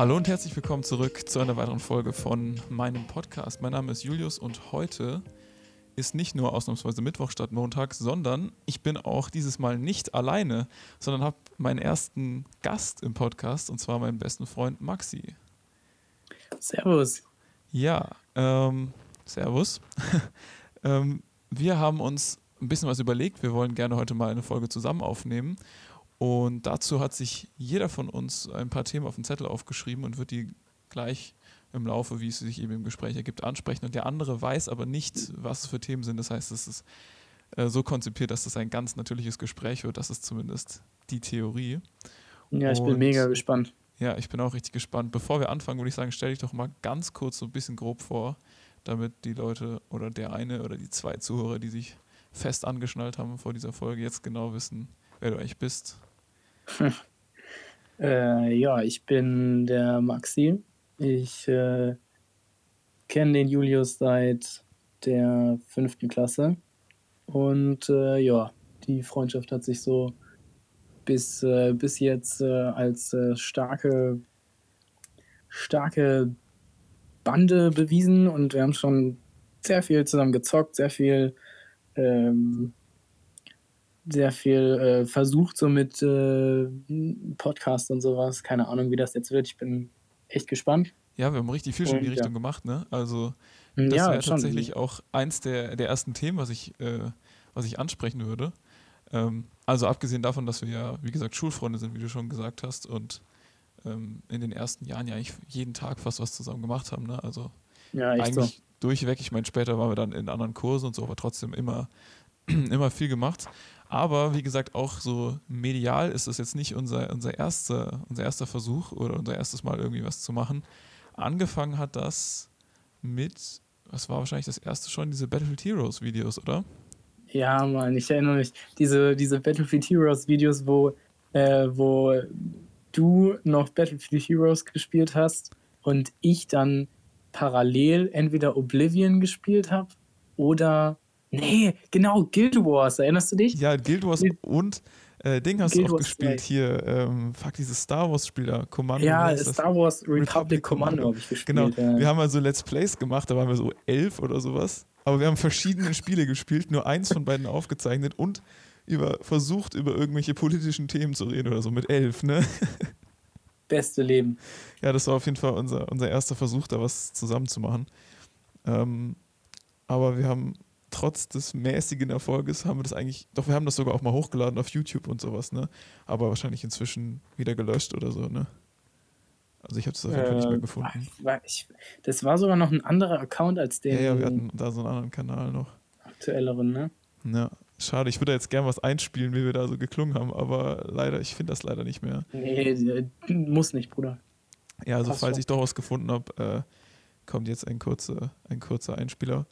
Hallo und herzlich willkommen zurück zu einer weiteren Folge von meinem Podcast. Mein Name ist Julius und heute ist nicht nur ausnahmsweise Mittwoch statt Montag, sondern ich bin auch dieses Mal nicht alleine, sondern habe meinen ersten Gast im Podcast und zwar meinen besten Freund Maxi. Servus. Ja, ähm, Servus. ähm, wir haben uns ein bisschen was überlegt. Wir wollen gerne heute mal eine Folge zusammen aufnehmen. Und dazu hat sich jeder von uns ein paar Themen auf den Zettel aufgeschrieben und wird die gleich im Laufe, wie es sich eben im Gespräch ergibt, ansprechen. Und der andere weiß aber nicht, was es für Themen sind. Das heißt, es ist äh, so konzipiert, dass das ein ganz natürliches Gespräch wird. Das ist zumindest die Theorie. Ja, ich und, bin mega gespannt. Ja, ich bin auch richtig gespannt. Bevor wir anfangen, würde ich sagen, stell dich doch mal ganz kurz so ein bisschen grob vor, damit die Leute oder der eine oder die zwei Zuhörer, die sich fest angeschnallt haben vor dieser Folge, jetzt genau wissen, wer du eigentlich bist äh, ja, ich bin der Maxi. Ich äh, kenne den Julius seit der fünften Klasse. Und äh, ja, die Freundschaft hat sich so bis, äh, bis jetzt äh, als äh, starke, starke Bande bewiesen und wir haben schon sehr viel zusammen gezockt, sehr viel ähm, sehr viel äh, versucht, so mit äh, Podcast und sowas. Keine Ahnung, wie das jetzt wird. Ich bin echt gespannt. Ja, wir haben richtig viel schon in die Richtung ja. gemacht, ne? Also, das ja, wäre tatsächlich auch eins der, der ersten Themen, was ich, äh, was ich ansprechen würde. Ähm, also, abgesehen davon, dass wir ja, wie gesagt, Schulfreunde sind, wie du schon gesagt hast, und ähm, in den ersten Jahren ja eigentlich jeden Tag fast was zusammen gemacht haben, ne? Also, ja, eigentlich so. durchweg. Ich meine, später waren wir dann in anderen Kursen und so, aber trotzdem immer, immer viel gemacht. Aber wie gesagt, auch so medial ist das jetzt nicht unser, unser, erster, unser erster Versuch oder unser erstes Mal irgendwie was zu machen. Angefangen hat das mit, was war wahrscheinlich das erste schon, diese Battlefield Heroes Videos, oder? Ja, Mann, ich erinnere mich. Diese, diese Battlefield Heroes Videos, wo, äh, wo du noch Battlefield Heroes gespielt hast und ich dann parallel entweder Oblivion gespielt habe oder Nee, genau, Guild Wars, erinnerst du dich? Ja, Guild Wars Guild und äh, Ding hast Guild du auch Wars gespielt 2. hier, ähm, fuck, dieses Star Wars Spieler, Commando. Ja, Star Wars Republic, Republic Commando habe ich gespielt. Genau, ja. wir haben also Let's Plays gemacht, da waren wir so elf oder sowas. Aber wir haben verschiedene Spiele gespielt, nur eins von beiden aufgezeichnet und über, versucht, über irgendwelche politischen Themen zu reden oder so mit elf, ne? Beste Leben. Ja, das war auf jeden Fall unser, unser erster Versuch, da was zusammenzumachen. Ähm, aber wir haben trotz des mäßigen Erfolges haben wir das eigentlich, doch wir haben das sogar auch mal hochgeladen auf YouTube und sowas, ne? Aber wahrscheinlich inzwischen wieder gelöscht oder so, ne? Also ich habe es auf jeden Fall nicht mehr äh, gefunden. Ich, das war sogar noch ein anderer Account als der. Ja, ja, wir hatten da so einen anderen Kanal noch. Aktuelleren, ne? Ja, schade. Ich würde jetzt gern was einspielen, wie wir da so geklungen haben, aber leider, ich finde das leider nicht mehr. Nee, muss nicht, Bruder. Ja, also Passt falls schon. ich doch was gefunden habe, äh, kommt jetzt ein kurzer, ein kurzer Einspieler.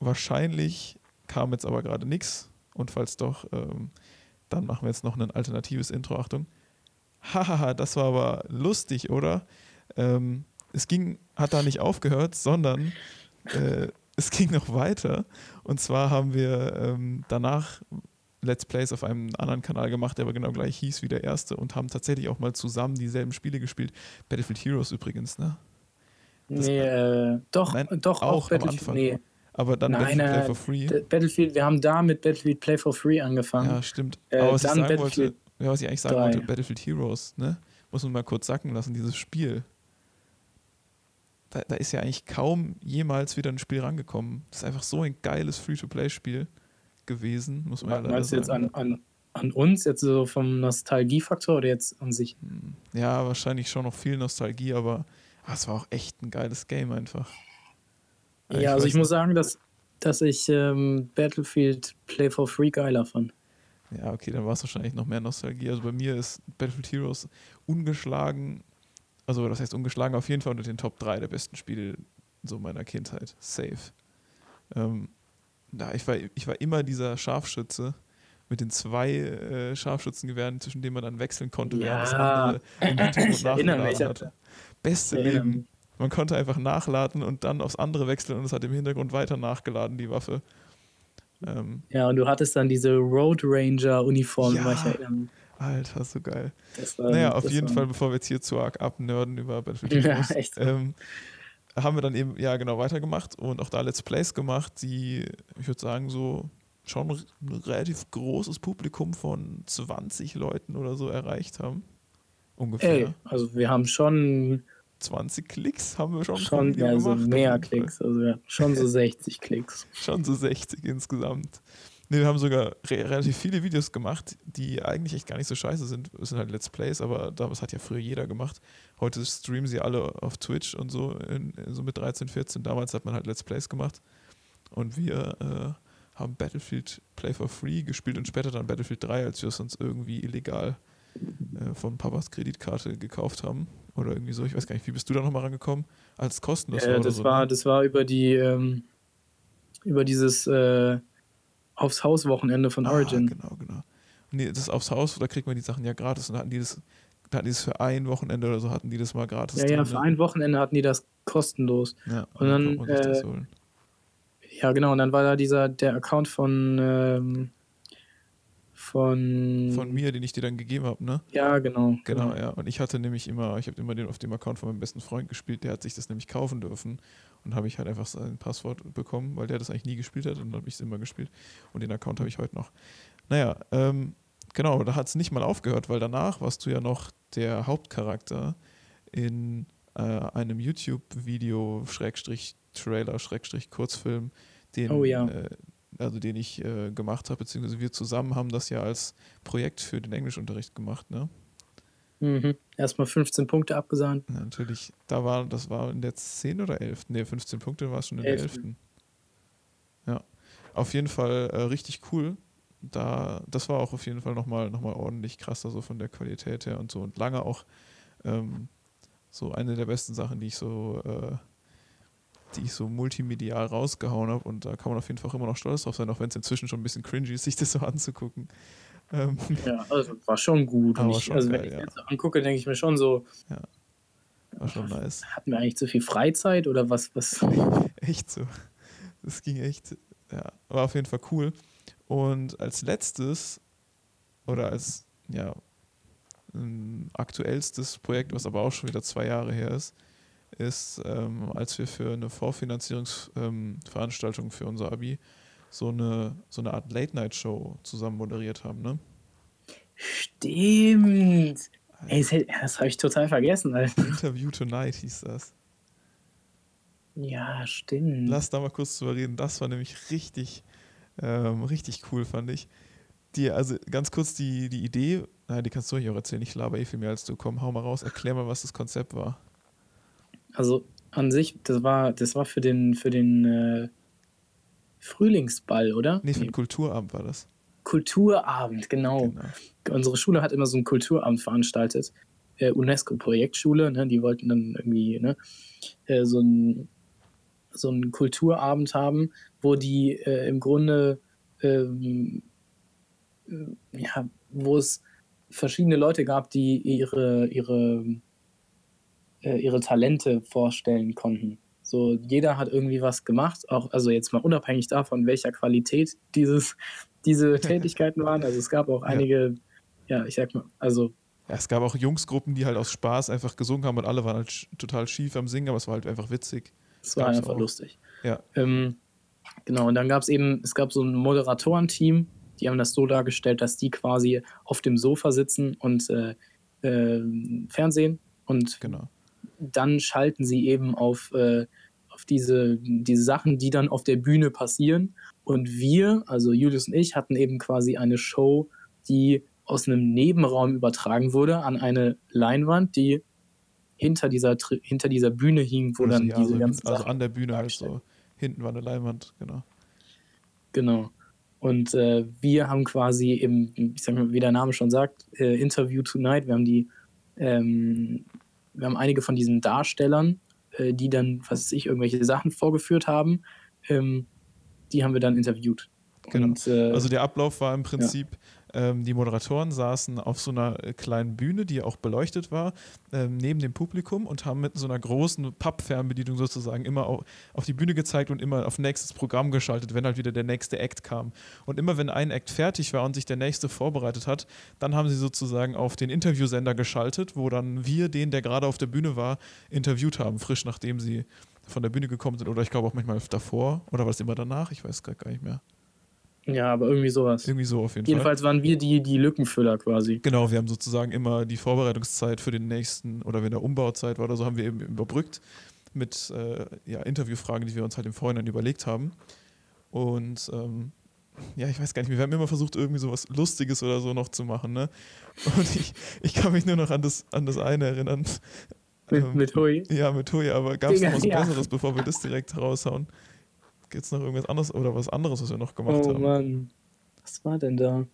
Wahrscheinlich kam jetzt aber gerade nichts. Und falls doch, ähm, dann machen wir jetzt noch ein alternatives Intro. Achtung. Hahaha, das war aber lustig, oder? Ähm, es ging, hat da nicht aufgehört, sondern äh, es ging noch weiter. Und zwar haben wir ähm, danach Let's Plays auf einem anderen Kanal gemacht, der aber genau gleich hieß wie der erste und haben tatsächlich auch mal zusammen dieselben Spiele gespielt. Battlefield Heroes übrigens, ne? Das nee, äh, doch, nein, doch auch, auch am Anfang. Nee aber dann Nein, Battlefield Play for Free. Battlefield, wir haben da mit Battlefield Play for Free angefangen. Ja, stimmt. Äh, aber was, ich sagen wollte, ja, was ich eigentlich sagen 3. wollte, Battlefield Heroes, ne? Muss man mal kurz sacken lassen, dieses Spiel. Da, da, ist ja eigentlich kaum jemals wieder ein Spiel rangekommen. Das ist einfach so ein geiles Free-to-Play-Spiel gewesen, muss man ja leider Meinst du jetzt an, an, an uns, jetzt so vom Nostalgiefaktor oder jetzt an sich? Hm, ja, wahrscheinlich schon noch viel Nostalgie, aber ah, es war auch echt ein geiles Game einfach. Ja, also ich muss sagen, dass, dass ich ähm, Battlefield Play for Free geiler fand. Ja, okay, dann war es wahrscheinlich noch mehr Nostalgie. Also bei mir ist Battlefield Heroes ungeschlagen, also das heißt ungeschlagen auf jeden Fall unter den Top 3 der besten Spiele so meiner Kindheit. Safe. Ähm, ja, ich, war, ich war immer dieser Scharfschütze mit den zwei äh, Scharfschützengewehren, zwischen denen man dann wechseln konnte, ja. während das andere im Hintergrund nachgeladen hatte. Beste Leben. Man konnte einfach nachladen und dann aufs andere wechseln und es hat im Hintergrund weiter nachgeladen, die Waffe. Ähm, ja, und du hattest dann diese Road Ranger-Uniform, ja, ich erinnern. Alter, so geil. War, Naja, auf jeden war, Fall, bevor wir jetzt hier zu arg abnörden über Battlefield Ja, Heroes, echt ähm, haben wir dann eben, ja genau, weitergemacht und auch da Let's Plays gemacht, die, ich würde sagen, so schon ein relativ großes Publikum von 20 Leuten oder so erreicht haben. Ungefähr. Ey, also wir haben schon, 20 Klicks haben wir schon, schon ja, so gemacht, mehr. Klicks. Also hatten schon so 60 Klicks. Schon so 60 insgesamt. Nee, wir haben sogar re relativ viele Videos gemacht, die eigentlich echt gar nicht so scheiße sind. Es sind halt Let's Plays, aber damals hat ja früher jeder gemacht. Heute streamen sie alle auf Twitch und so, in, so mit 13, 14. Damals hat man halt Let's Plays gemacht. Und wir äh, haben Battlefield Play for Free gespielt und später dann Battlefield 3, als wir es uns irgendwie illegal äh, von Papas Kreditkarte gekauft haben. Oder irgendwie so. Ich weiß gar nicht, wie bist du da nochmal rangekommen? Als kostenlos war Äh, oder das, so, war, ne? das war über die, ähm, über dieses äh, Aufs Haus-Wochenende von Origin. Ah, genau, genau. Nee, das ist aufs Haus, da kriegt man die Sachen ja gratis. Und da hatten die das, da hatten die das für ein Wochenende oder so, hatten die das mal gratis. Ja, ja, drin, für ne? ein Wochenende hatten die das kostenlos. Ja, und dann, man sich das äh. Ja, genau. Und dann war da dieser, der Account von, ähm, von, Von mir, den ich dir dann gegeben habe, ne? Ja, genau. Genau, ja. Und ich hatte nämlich immer, ich habe immer den auf dem Account von meinem besten Freund gespielt, der hat sich das nämlich kaufen dürfen. Und habe ich halt einfach sein Passwort bekommen, weil der das eigentlich nie gespielt hat und dann habe ich es immer gespielt. Und den Account habe ich heute noch. Naja, ähm, genau, da hat es nicht mal aufgehört, weil danach warst du ja noch der Hauptcharakter in äh, einem YouTube-Video, Schrägstrich Trailer, Schrägstrich Kurzfilm, den, Oh ja. äh, also den ich äh, gemacht habe, beziehungsweise wir zusammen haben das ja als Projekt für den Englischunterricht gemacht, ne? Mhm. Erstmal 15 Punkte abgesahnt. Ja, natürlich, da war, das war in der 10 oder 11. Ne, 15 Punkte war es schon in der 11. Elften. Ja, auf jeden Fall äh, richtig cool. Da, das war auch auf jeden Fall nochmal noch mal ordentlich krasser, so von der Qualität her und so. Und lange auch ähm, so eine der besten Sachen, die ich so, äh, die ich so multimedial rausgehauen habe. Und da kann man auf jeden Fall immer noch stolz drauf sein, auch wenn es inzwischen schon ein bisschen cringy ist, sich das so anzugucken. Ähm, Ja, also war schon gut. Aber ich, schon also wenn geil, ich ja. jetzt so angucke, denke ich mir schon so, war schon nice. hatten wir eigentlich zu viel Freizeit oder was? was? Echt so. Das ging echt, ja, war auf jeden Fall cool. Und als letztes, oder als, ja, aktuellstes Projekt, was aber auch schon wieder zwei Jahre her ist, ist, ähm, als wir für eine Vorfinanzierungsveranstaltung für unser Abi so eine, so eine Art Late-Night-Show zusammen moderiert haben, ne? Stimmt. Ey, das, habe ich total vergessen. Alter. Interview Tonight hieß das. Ja, stimmt. Lass da mal kurz drüber reden. Das war nämlich richtig, ähm, richtig cool, fand ich. Die, also ganz kurz die, die Idee, na, die kannst du euch auch erzählen, ich laber eh viel mehr als du. Komm, hau mal raus, erklär mal, was das Konzept war. Also an sich, das war, das war für den, für den äh, Frühlingsball, oder? Nee, für den Kulturabend war das. Kulturabend, genau. Genau. Unsere Schule hat immer so einen Kulturabend veranstaltet. Äh, UNESCO-Projektschule, ne? die wollten dann irgendwie ne, äh, so, ein, so einen Kulturabend haben, wo die äh, im Grunde, ähm, äh, ja, wo es verschiedene Leute gab, die ihre, ihre, äh, ihre Talente vorstellen konnten. So, jeder hat irgendwie was gemacht, auch, also jetzt mal unabhängig davon, welcher Qualität dieses, diese Tätigkeiten waren. Also es gab auch Ja. einige, ja, ich sag mal, also Ja, es gab auch Jungsgruppen, die halt aus Spaß einfach gesungen haben und alle waren halt total schief am Singen, aber es war halt einfach witzig. es war einfach auch. lustig. Ja, Ähm, genau, und dann gab es eben, es gab so ein Moderatorenteam, die haben das so dargestellt, dass die quasi auf dem Sofa sitzen und äh, äh, Fernsehen und genau. Dann schalten sie eben auf, äh, auf diese, diese Sachen, die dann auf der Bühne passieren. Und wir, also Julius und ich, hatten eben quasi eine Show, die aus einem Nebenraum übertragen wurde an eine Leinwand, die hinter dieser, hinter dieser Bühne hing, wo Also, dann ja, diese also, ganzen also Sachen an der Bühne halt so. Hinten war eine Leinwand, genau. Genau. Und äh, wir haben quasi eben, ich sag mal, wie der Name schon sagt, äh, Interview Tonight. Wir haben die, ähm, wir haben einige von diesen Darstellern, äh, die dann, was weiß ich, irgendwelche Sachen vorgeführt haben, ähm, die haben wir dann interviewt. Genau. Und, äh, Also der Ablauf war im Prinzip, Ähm, die Moderatoren saßen auf so einer äh, kleinen Bühne, die auch beleuchtet war, ähm, neben dem Publikum und haben mit so einer großen Pappfernbedienung sozusagen immer auf, auf die Bühne gezeigt und immer auf nächstes Programm geschaltet, wenn halt wieder der nächste Act kam. Und immer wenn ein Act fertig war und sich der nächste vorbereitet hat, dann haben sie sozusagen auf den Interviewsender geschaltet, wo dann wir den, der gerade auf der Bühne war, interviewt haben, frisch nachdem sie von der Bühne gekommen sind. Oder ich glaube auch manchmal davor. Oder war es immer danach? Ich weiß gar nicht mehr. Ja, aber irgendwie sowas. Irgendwie so auf jeden Jedenfalls Fall. waren wir die, die Lückenfüller quasi. Genau, wir haben sozusagen immer die Vorbereitungszeit für den nächsten oder wenn der Umbauzeit war oder so, haben wir eben überbrückt mit äh, ja, Interviewfragen, die wir uns halt im Vorhinein überlegt haben. Und ähm, ja, ich weiß gar nicht, wir haben immer versucht, irgendwie so was Lustiges oder so noch zu machen. Ne? Und ich, ich kann mich nur noch an das, an das eine erinnern. Mit, Ähm, mit Hui. Ja, mit Hui, aber gab es noch was Ja. Besseres, bevor wir das direkt raushauen? Gibt es noch irgendwas anderes oder was anderes, was wir noch gemacht Oh haben? Mann. Was war denn da?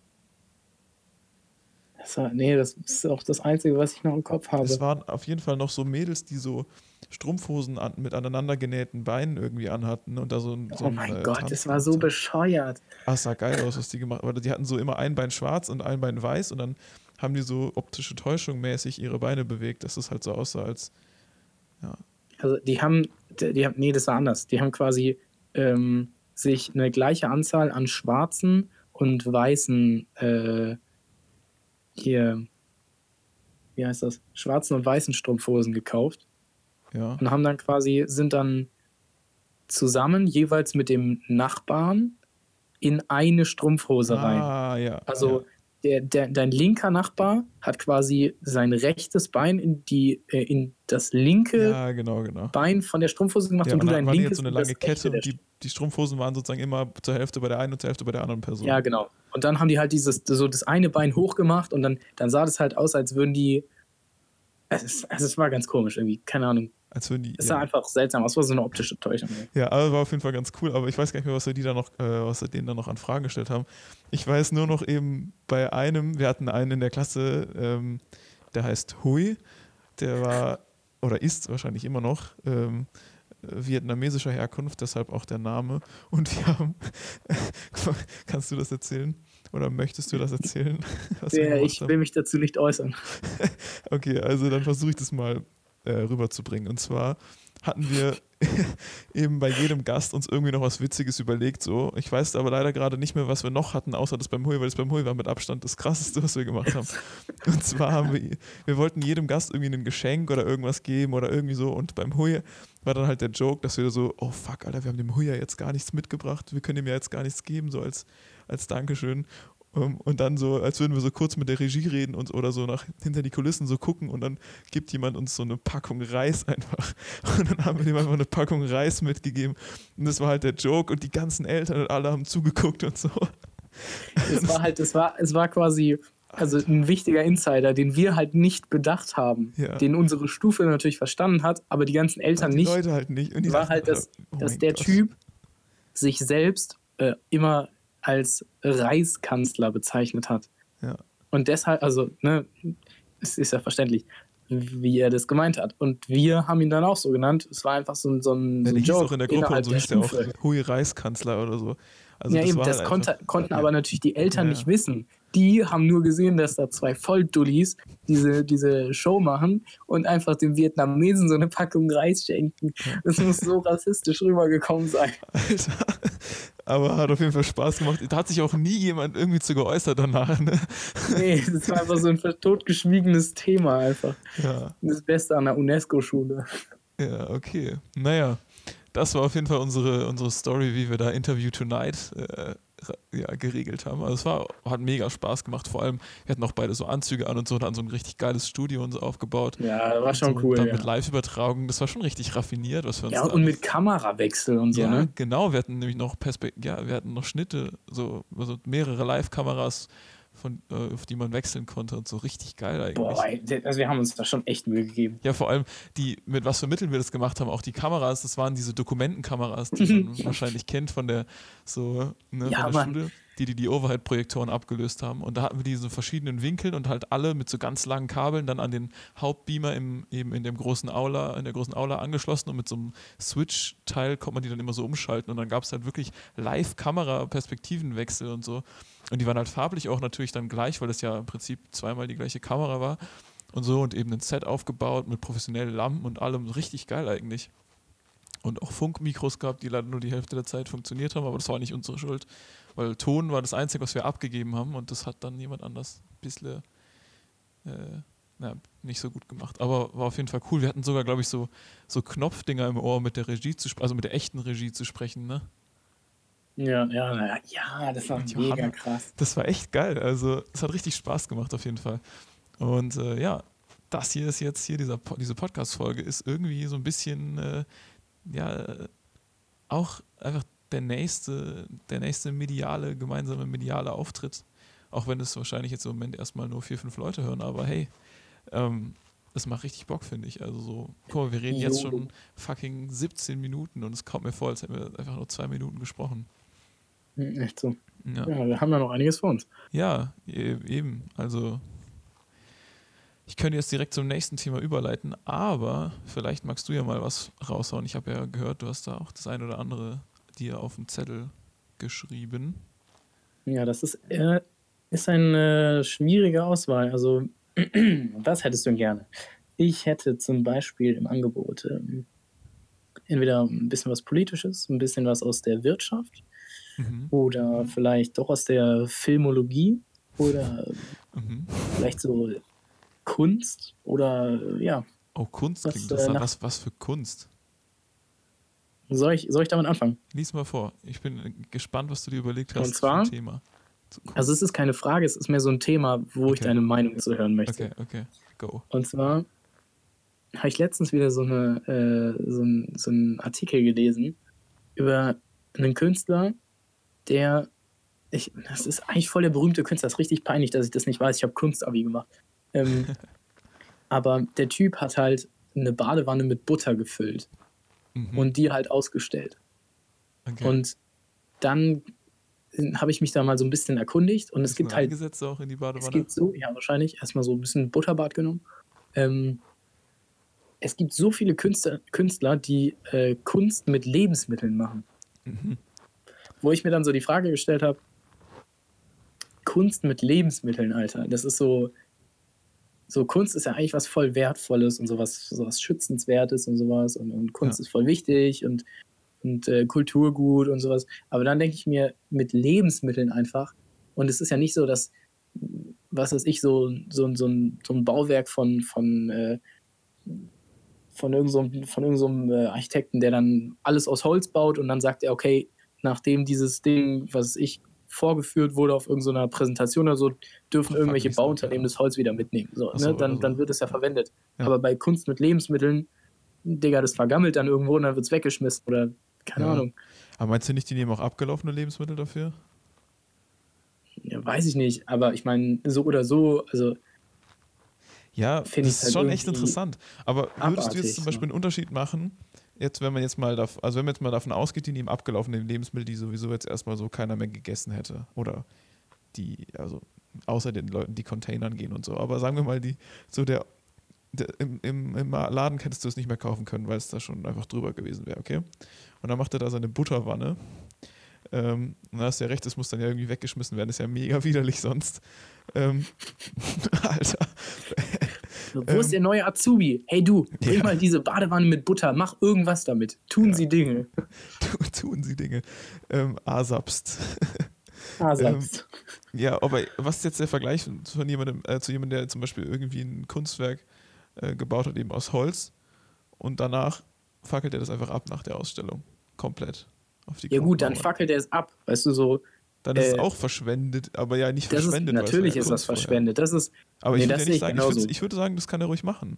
Das war, nee, das ist auch das Einzige, was ich noch im Kopf habe. Es waren auf jeden Fall noch so Mädels, die so Strumpfhosen an, mit aneinander genähten Beinen irgendwie anhatten und da so ein. So oh ein, mein äh, Gott, Tanz das war so bescheuert. Ah, sah geil aus, was die gemacht haben. Die hatten so immer ein Bein schwarz und ein Bein weiß und dann haben die so optische Täuschung mäßig ihre Beine bewegt, dass es halt so aussah, als. Also die haben, die haben, nee, das war anders. Die haben quasi ähm, sich eine gleiche Anzahl an schwarzen und weißen äh, hier, wie heißt das? Schwarzen und weißen Strumpfhosen gekauft Ja. und haben dann quasi, sind dann zusammen jeweils mit dem Nachbarn in eine Strumpfhose rein. Ah, ja. Also der, der, dein linker Nachbar hat quasi sein rechtes Bein in, die, äh, in das linke ja, genau, genau. Bein von der Strumpfhose gemacht Ja, und und du dann dein linkes jetzt so eine in lange Kette und die, die Strumpfhosen waren sozusagen immer zur Hälfte bei der einen und zur Hälfte bei der anderen Person. Ja, genau. Und dann haben die halt dieses, so das eine Bein hochgemacht und dann, dann sah das halt aus, als würden die. Es, ist, also es war ganz komisch irgendwie, keine Ahnung. Als würden die. Es ja. sah einfach seltsam aus, war so eine optische Täuschung. Ja, aber war auf jeden Fall ganz cool. Aber ich weiß gar nicht mehr, was wir, die da noch, äh, was wir denen da noch an Fragen gestellt haben. Ich weiß nur noch eben bei einem, wir hatten einen in der Klasse, ähm, der heißt Hui. Der war, oder ist wahrscheinlich immer noch, ähm, vietnamesischer Herkunft, deshalb auch der Name. Und wir haben, kannst du das erzählen? Oder möchtest du das erzählen? Ja, ich will mich dazu nicht äußern. Okay, also dann versuche ich das mal äh, rüberzubringen. Und zwar hatten wir eben bei jedem Gast uns irgendwie noch was Witziges überlegt. So. Ich weiß aber leider gerade nicht mehr, was wir noch hatten, außer das beim Hui, weil das beim Hui war mit Abstand das krasseste, was wir gemacht haben. Und zwar haben wir, wir wollten jedem Gast irgendwie ein Geschenk oder irgendwas geben oder irgendwie so. Und beim Hui war dann halt der Joke, dass wir so, oh fuck, Alter, wir haben dem Hui ja jetzt gar nichts mitgebracht. Wir können ihm ja jetzt gar nichts geben, so als, als Dankeschön. Um, und dann so, als würden wir so kurz mit der Regie reden und, oder so nach hinter die Kulissen so gucken und dann gibt jemand uns so eine Packung Reis einfach. Und dann haben wir dem einfach eine Packung Reis mitgegeben. Und das war halt der Joke und die ganzen Eltern und alle haben zugeguckt und so. Es war halt, es war, es war quasi, also ein wichtiger Insider, den wir halt nicht bedacht haben, Ja. den unsere Stufe natürlich verstanden hat, aber die ganzen Eltern die nicht. Leute halt nicht. War dachten, halt, dass, oh dass der Gott. Typ sich selbst äh, immer als Reichskanzler bezeichnet hat. Ja. Und deshalb, also, ne, es ist ja verständlich, wie er das gemeint hat. Und wir haben ihn dann auch so genannt. Es war einfach so, ein- so ein, Ja, so ein hieß Joke auch in der Gruppe und so hieß der auch. Hui Reiskanzler oder so. Also ja, eben, war das halt konnte, konnten ja. aber natürlich die Eltern Ja. nicht wissen. Die haben nur gesehen, dass da zwei Volldullis diese, diese Show machen und einfach dem Vietnamesen so eine Packung Reis schenken. Das muss so rassistisch rübergekommen sein. Alter. Aber hat auf jeden Fall Spaß gemacht. Da hat sich auch nie jemand irgendwie zu geäußert danach. Ne? Nee, das war einfach so ein totgeschwiegenes Thema einfach. Ja. Das Beste an der UNESCO-Schule. Ja, okay. Naja, das war auf jeden Fall unsere, unsere Story, wie wir da Interview Tonight äh, ja, geregelt haben. Also es war, hat mega Spaß gemacht. Vor allem, wir hatten auch beide so Anzüge an und so und hatten so ein richtig geiles Studio und so aufgebaut. Ja, war schon so, cool. Dann Ja. mit Live-Übertragung. Das war schon richtig raffiniert, was wir uns ja, und mit Kamerawechsel und so, ja, ne? genau. Wir hatten nämlich noch Perspek ja, wir hatten noch Schnitte, so also mehrere Live-Kameras, von, äh, auf die man wechseln konnte und so richtig geil eigentlich. Boah, also wir haben uns da schon echt Mühe gegeben. Ja, vor allem die, mit was für Mitteln wir das gemacht haben, auch die Kameras, das waren diese Dokumentenkameras, die man wahrscheinlich kennt von der so, ne, Ja, von der Mann. Schule. die die, die Overhead-Projektoren abgelöst haben. Und da hatten wir diese verschiedenen Winkeln und halt alle mit so ganz langen Kabeln dann an den Hauptbeamer im, eben in dem großen Aula, in der großen Aula angeschlossen und mit so einem Switch-Teil konnte man die dann immer so umschalten und dann gab es halt wirklich Live-Kamera-Perspektivenwechsel und so. Und die waren halt farblich auch natürlich dann gleich, weil das ja im Prinzip zweimal die gleiche Kamera war und so und eben ein Set aufgebaut mit professionellen Lampen und allem. Richtig geil eigentlich. Und auch Funkmikros gehabt, die leider nur die Hälfte der Zeit funktioniert haben, aber das war nicht unsere Schuld, weil Ton war das Einzige, was wir abgegeben haben und das hat dann jemand anders ein bisschen äh, na, nicht so gut gemacht. Aber war auf jeden Fall cool. Wir hatten sogar, glaube ich, so, so Knopfdinger im Ohr mit der Regie zu also mit der echten Regie zu sprechen, ne? Ja, ja, ja, das war mega krass. Das war echt geil. Also, es hat richtig Spaß gemacht, auf jeden Fall. Und äh, ja, das hier ist jetzt hier, dieser, diese Podcast-Folge ist irgendwie so ein bisschen, äh, ja, auch einfach der nächste, der nächste mediale, gemeinsame mediale Auftritt. Auch wenn es wahrscheinlich jetzt im Moment erstmal nur vier, fünf Leute hören, aber hey, ähm, das macht richtig Bock, finde ich. Also so, guck mal, wir reden jetzt schon fucking 17 Minuten und es kommt mir vor, als hätten wir einfach nur zwei Minuten gesprochen. Hm, echt so. Ja. ja, wir haben ja noch einiges vor uns. Ja, e-, eben. Also ich könnte jetzt direkt zum nächsten Thema überleiten, aber vielleicht magst du ja mal was raushauen. Ich habe ja gehört, du hast da auch das ein oder andere dir auf dem Zettel geschrieben. Ja, das ist, äh, ist eine schwierige Auswahl. Also, was hättest du denn gerne? Ich hätte zum Beispiel im Angebot ähm, entweder ein bisschen was Politisches, ein bisschen was aus der Wirtschaft mhm. oder vielleicht doch aus der Filmologie oder mhm. vielleicht so Kunst oder ja. Oh, Kunst was, klingt das. Äh, was, was für Kunst? Soll ich, soll ich damit anfangen? Lies mal vor. Ich bin gespannt, was du dir überlegt hast. Und zwar, Thema. Also es ist keine Frage, es ist mehr so ein Thema, wo okay. ich deine Meinung zu hören möchte. Okay, okay, go. Und zwar habe ich letztens wieder so, eine, äh, so, ein, so einen Artikel gelesen über einen Künstler, der, ich, das ist eigentlich voll der berühmte Künstler, das ist richtig peinlich, dass ich das nicht weiß. Ich habe Kunstabi gemacht. Ähm, aber der Typ hat halt eine Badewanne mit Butter gefüllt mhm. und die halt ausgestellt. Okay. Und dann habe ich mich da mal so ein bisschen erkundigt und es gibt halt. auch in die Badewanne? Es gibt so, ja, wahrscheinlich. Erstmal so ein bisschen Butterbad genommen. Ähm, es gibt so viele Künstler, Künstler die äh, Kunst mit Lebensmitteln machen. Mhm. Wo ich mir dann so die Frage gestellt habe: Kunst mit Lebensmitteln, Alter. Das ist so, so Kunst ist ja eigentlich was voll Wertvolles und sowas, sowas Schützenswertes und sowas und, und Kunst ja. ist voll wichtig und, und äh, Kulturgut und sowas. Aber dann denke ich mir mit Lebensmitteln einfach und es ist ja nicht so, dass, was weiß ich, so, so, so, ein, so ein Bauwerk von, von, äh, von irgendeinem so, von irgend so äh, Architekten, der dann alles aus Holz baut und dann sagt er, okay, nachdem dieses Ding, was ich, vorgeführt wurde auf irgendeiner Präsentation oder so, dürfen Ach, irgendwelche Bauunternehmen das Holz wieder mitnehmen. So, so, ne? dann, dann wird es ja verwendet. Ja. Aber bei Kunst mit Lebensmitteln, Digga, das vergammelt dann irgendwo und dann wird es weggeschmissen oder keine ja. Ahnung. Aber meinst du nicht, die nehmen auch abgelaufene Lebensmittel dafür? Ja, weiß ich nicht, aber ich meine, so oder so, also. Ja, das ist halt schon echt interessant. Aber würdest du jetzt zum Beispiel einen Unterschied machen, jetzt, wenn man jetzt mal, also wenn man jetzt mal davon ausgeht, die nehmen abgelaufene Lebensmittel, die sowieso jetzt erstmal so keiner mehr gegessen hätte. Oder die, also außer den Leuten, die Containern gehen und so. Aber sagen wir mal, die, so der, der im, im, im, Laden hättest du es nicht mehr kaufen können, weil es da schon einfach drüber gewesen wäre, okay? Und dann macht er da seine Butterwanne. Ähm, und da hast du ja recht, das muss dann ja irgendwie weggeschmissen werden, ist ja mega widerlich sonst. Ähm, Alter. Wo ähm, ist der neue Azubi? Hey du, bring ja. mal diese Badewanne mit Butter, mach irgendwas damit. Tun ja. Sie Dinge. Tun Sie Dinge. Ähm, Asapst. Asapst. ähm, ja, aber was ist jetzt der Vergleich von jemandem, äh, zu jemandem, der zum Beispiel irgendwie ein Kunstwerk äh, gebaut hat, eben aus Holz und danach fackelt er das einfach ab nach der Ausstellung. Komplett. ja gut, dann fackelt er es ab. Weißt du, so dann ist äh, es auch verschwendet, aber ja nicht verschwendet. Ist, natürlich ist das verschwendet. Das ist, aber nee, ich, würde ja nicht sagen, ich, würde, ich würde sagen, das kann er ruhig machen.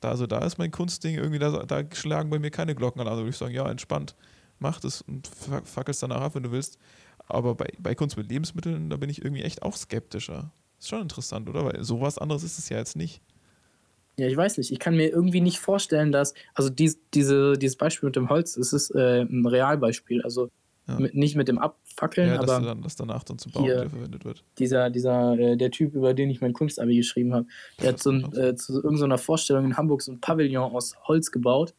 Da, also da ist mein Kunstding irgendwie, da, da schlagen bei mir keine Glocken an. Also würde ich sagen, ja, entspannt, mach das und fackelst danach ab, wenn du willst. Aber bei, bei Kunst mit Lebensmitteln, da bin ich irgendwie echt auch skeptischer. Ist schon interessant, oder? Weil sowas anderes ist es ja jetzt nicht. Ja, ich weiß nicht. Ich kann mir irgendwie nicht vorstellen, dass, also dies, diese, dieses Beispiel mit dem Holz, es ist äh, ein Realbeispiel. Also Ja. Mit, nicht mit dem Abfackeln, Ja, aber dann, dass danach dann zum wieder verwendet wird. dieser, dieser, äh, der Typ, über den ich mein Kunstabi geschrieben habe, der hat so ein, äh, zu irgendeiner Vorstellung in Hamburg so ein Pavillon aus Holz gebaut.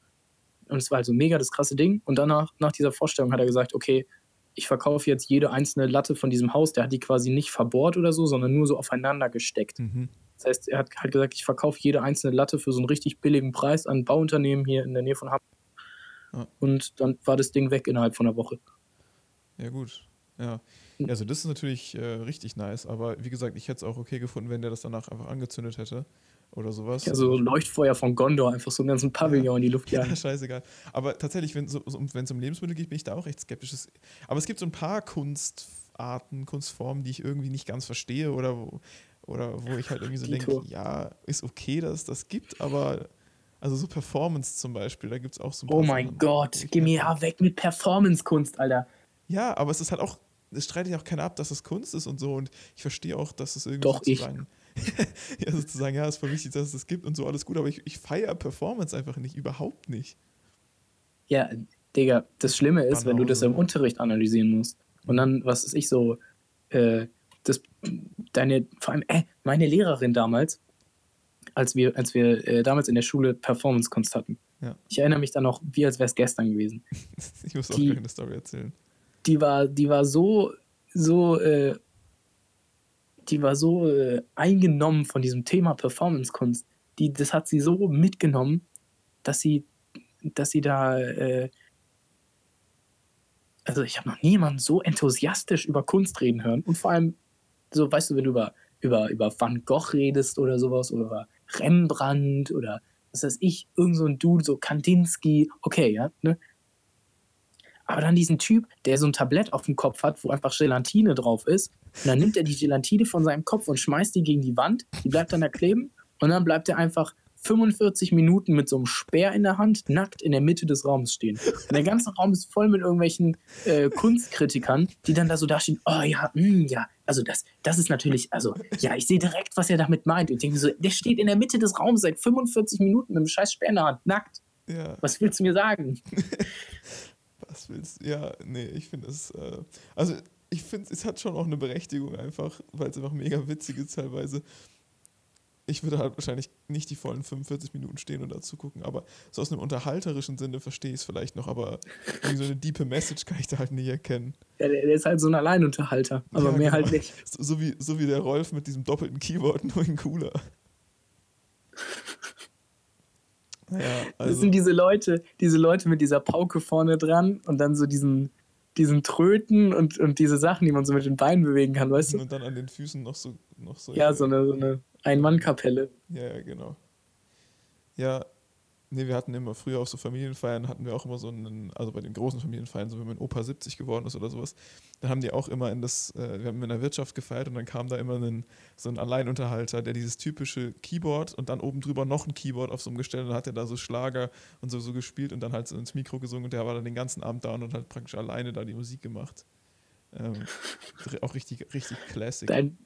Und es war halt so mega das krasse Ding. Und danach, nach dieser Vorstellung, hat er gesagt, okay, ich verkaufe jetzt jede einzelne Latte von diesem Haus. Der hat die quasi nicht verbohrt oder so, sondern nur so aufeinander gesteckt. Mhm. Das heißt, er hat halt gesagt, ich verkaufe jede einzelne Latte für so einen richtig billigen Preis an ein Bauunternehmen hier in der Nähe von Hamburg. Ja. Und dann war das Ding weg innerhalb von einer Woche. Ja, gut. Ja. ja, also das ist natürlich äh, richtig nice, aber wie gesagt, ich hätte es auch okay gefunden, wenn der das danach einfach angezündet hätte oder sowas. Ja, so Leuchtfeuer von Gondor, einfach so einen ganzen Pavillon in die Luft Ja, jagen. scheißegal. Aber tatsächlich, wenn es so, wenn's um Lebensmittel geht, bin ich da auch recht skeptisch. Es- Aber es gibt so ein paar Kunstarten, Kunstformen, die ich irgendwie nicht ganz verstehe oder wo, oder wo ich halt irgendwie so denke, ja, ist okay, dass es das gibt, aber also so Performance zum Beispiel, da gibt es auch so ein paar Oh mein Sachen, Gott, geh mir- mir ja weg mit Performance-Kunst, Alter. Ja, aber es ist halt auch, es streitet ja auch keiner ab, dass das Kunst ist und so und ich verstehe auch, dass es irgendwie Doch, ich. sozusagen, ja, sozusagen, ja, es ist voll wichtig, dass es das gibt und so, alles gut, aber ich, ich feiere Performance einfach nicht, überhaupt nicht. Ja, Digga, das Schlimme ist, wenn du das im. Unterricht analysieren musst. Und dann, was ist ich so, äh, das, deine, vor allem, äh, meine Lehrerin damals, als wir, als wir äh, damals in der Schule Performance-Kunst hatten. Ja. Ich erinnere mich dann noch, wie als wäre es gestern gewesen. Ich muss auch Die- gleich eine Story erzählen. Die war, die war so, so, äh, die war so äh, eingenommen von diesem Thema Performance-Kunst. Die, das hat sie so mitgenommen, dass sie, dass sie da, äh, also ich habe noch niemanden so enthusiastisch über Kunst reden hören. Und vor allem, so, weißt du, wenn du über, über, über Van Gogh redest oder sowas, oder über Rembrandt oder was weiß ich, irgend so ein Dude, so Kandinsky, okay, ja, ne? Aber dann diesen Typ, der so ein Tablett auf dem Kopf hat, wo einfach Gelatine drauf ist. Und dann nimmt er die Gelatine von seinem Kopf und schmeißt die gegen die Wand. Die bleibt dann da kleben. Und dann bleibt er einfach 45 Minuten mit so einem Speer in der Hand, nackt in der Mitte des Raums stehen. Und der ganze Raum ist voll mit irgendwelchen äh, Kunstkritikern, die dann da so dastehen, oh ja, mh, ja, also das, das ist natürlich, also ja, ich sehe direkt, was er damit meint. Und ich denke so, der steht in der Mitte des Raums seit 45 Minuten mit einem scheiß Speer in der Hand, nackt. Ja, Was willst du mir sagen? was willst du? Ja, nee, ich finde es, äh, also ich finde, es hat schon auch eine Berechtigung einfach, weil es einfach mega witzig ist teilweise. Ich würde halt wahrscheinlich nicht die vollen 45 Minuten stehen und dazu gucken, aber so aus einem unterhalterischen Sinne verstehe ich es vielleicht noch, aber irgendwie so eine diepe Message kann ich da halt nicht erkennen. Ja, der, der ist halt so ein Alleinunterhalter, aber Ja, mehr genau. halt nicht. So, so, wie, so wie der Rolf mit diesem doppelten Keyboard, nur in cooler. Das also. sind diese Leute, diese Leute mit dieser Pauke vorne dran und dann so diesen, diesen Tröten und, und diese Sachen, die man so mit den Beinen bewegen kann, weißt du? Und dann an den Füßen noch so. Noch so Ja, so eine, so eine Ein-Mann-Kapelle. Ja, ja, genau. Ja, nee, wir hatten immer früher auf so Familienfeiern, hatten wir auch immer so einen, also bei den großen Familienfeiern, so wenn mein Opa 70 geworden ist oder sowas, dann haben die auch immer in das, äh, wir haben in der Wirtschaft gefeiert und dann kam da immer ein, so ein Alleinunterhalter, der dieses typische Keyboard und dann oben drüber noch ein Keyboard auf so einem Gestell und dann hat er da so Schlager und so, so gespielt und dann halt so ins Mikro gesungen und der war dann den ganzen Abend da und hat halt praktisch alleine da die Musik gemacht. Ähm, auch richtig, richtig classic. Dein,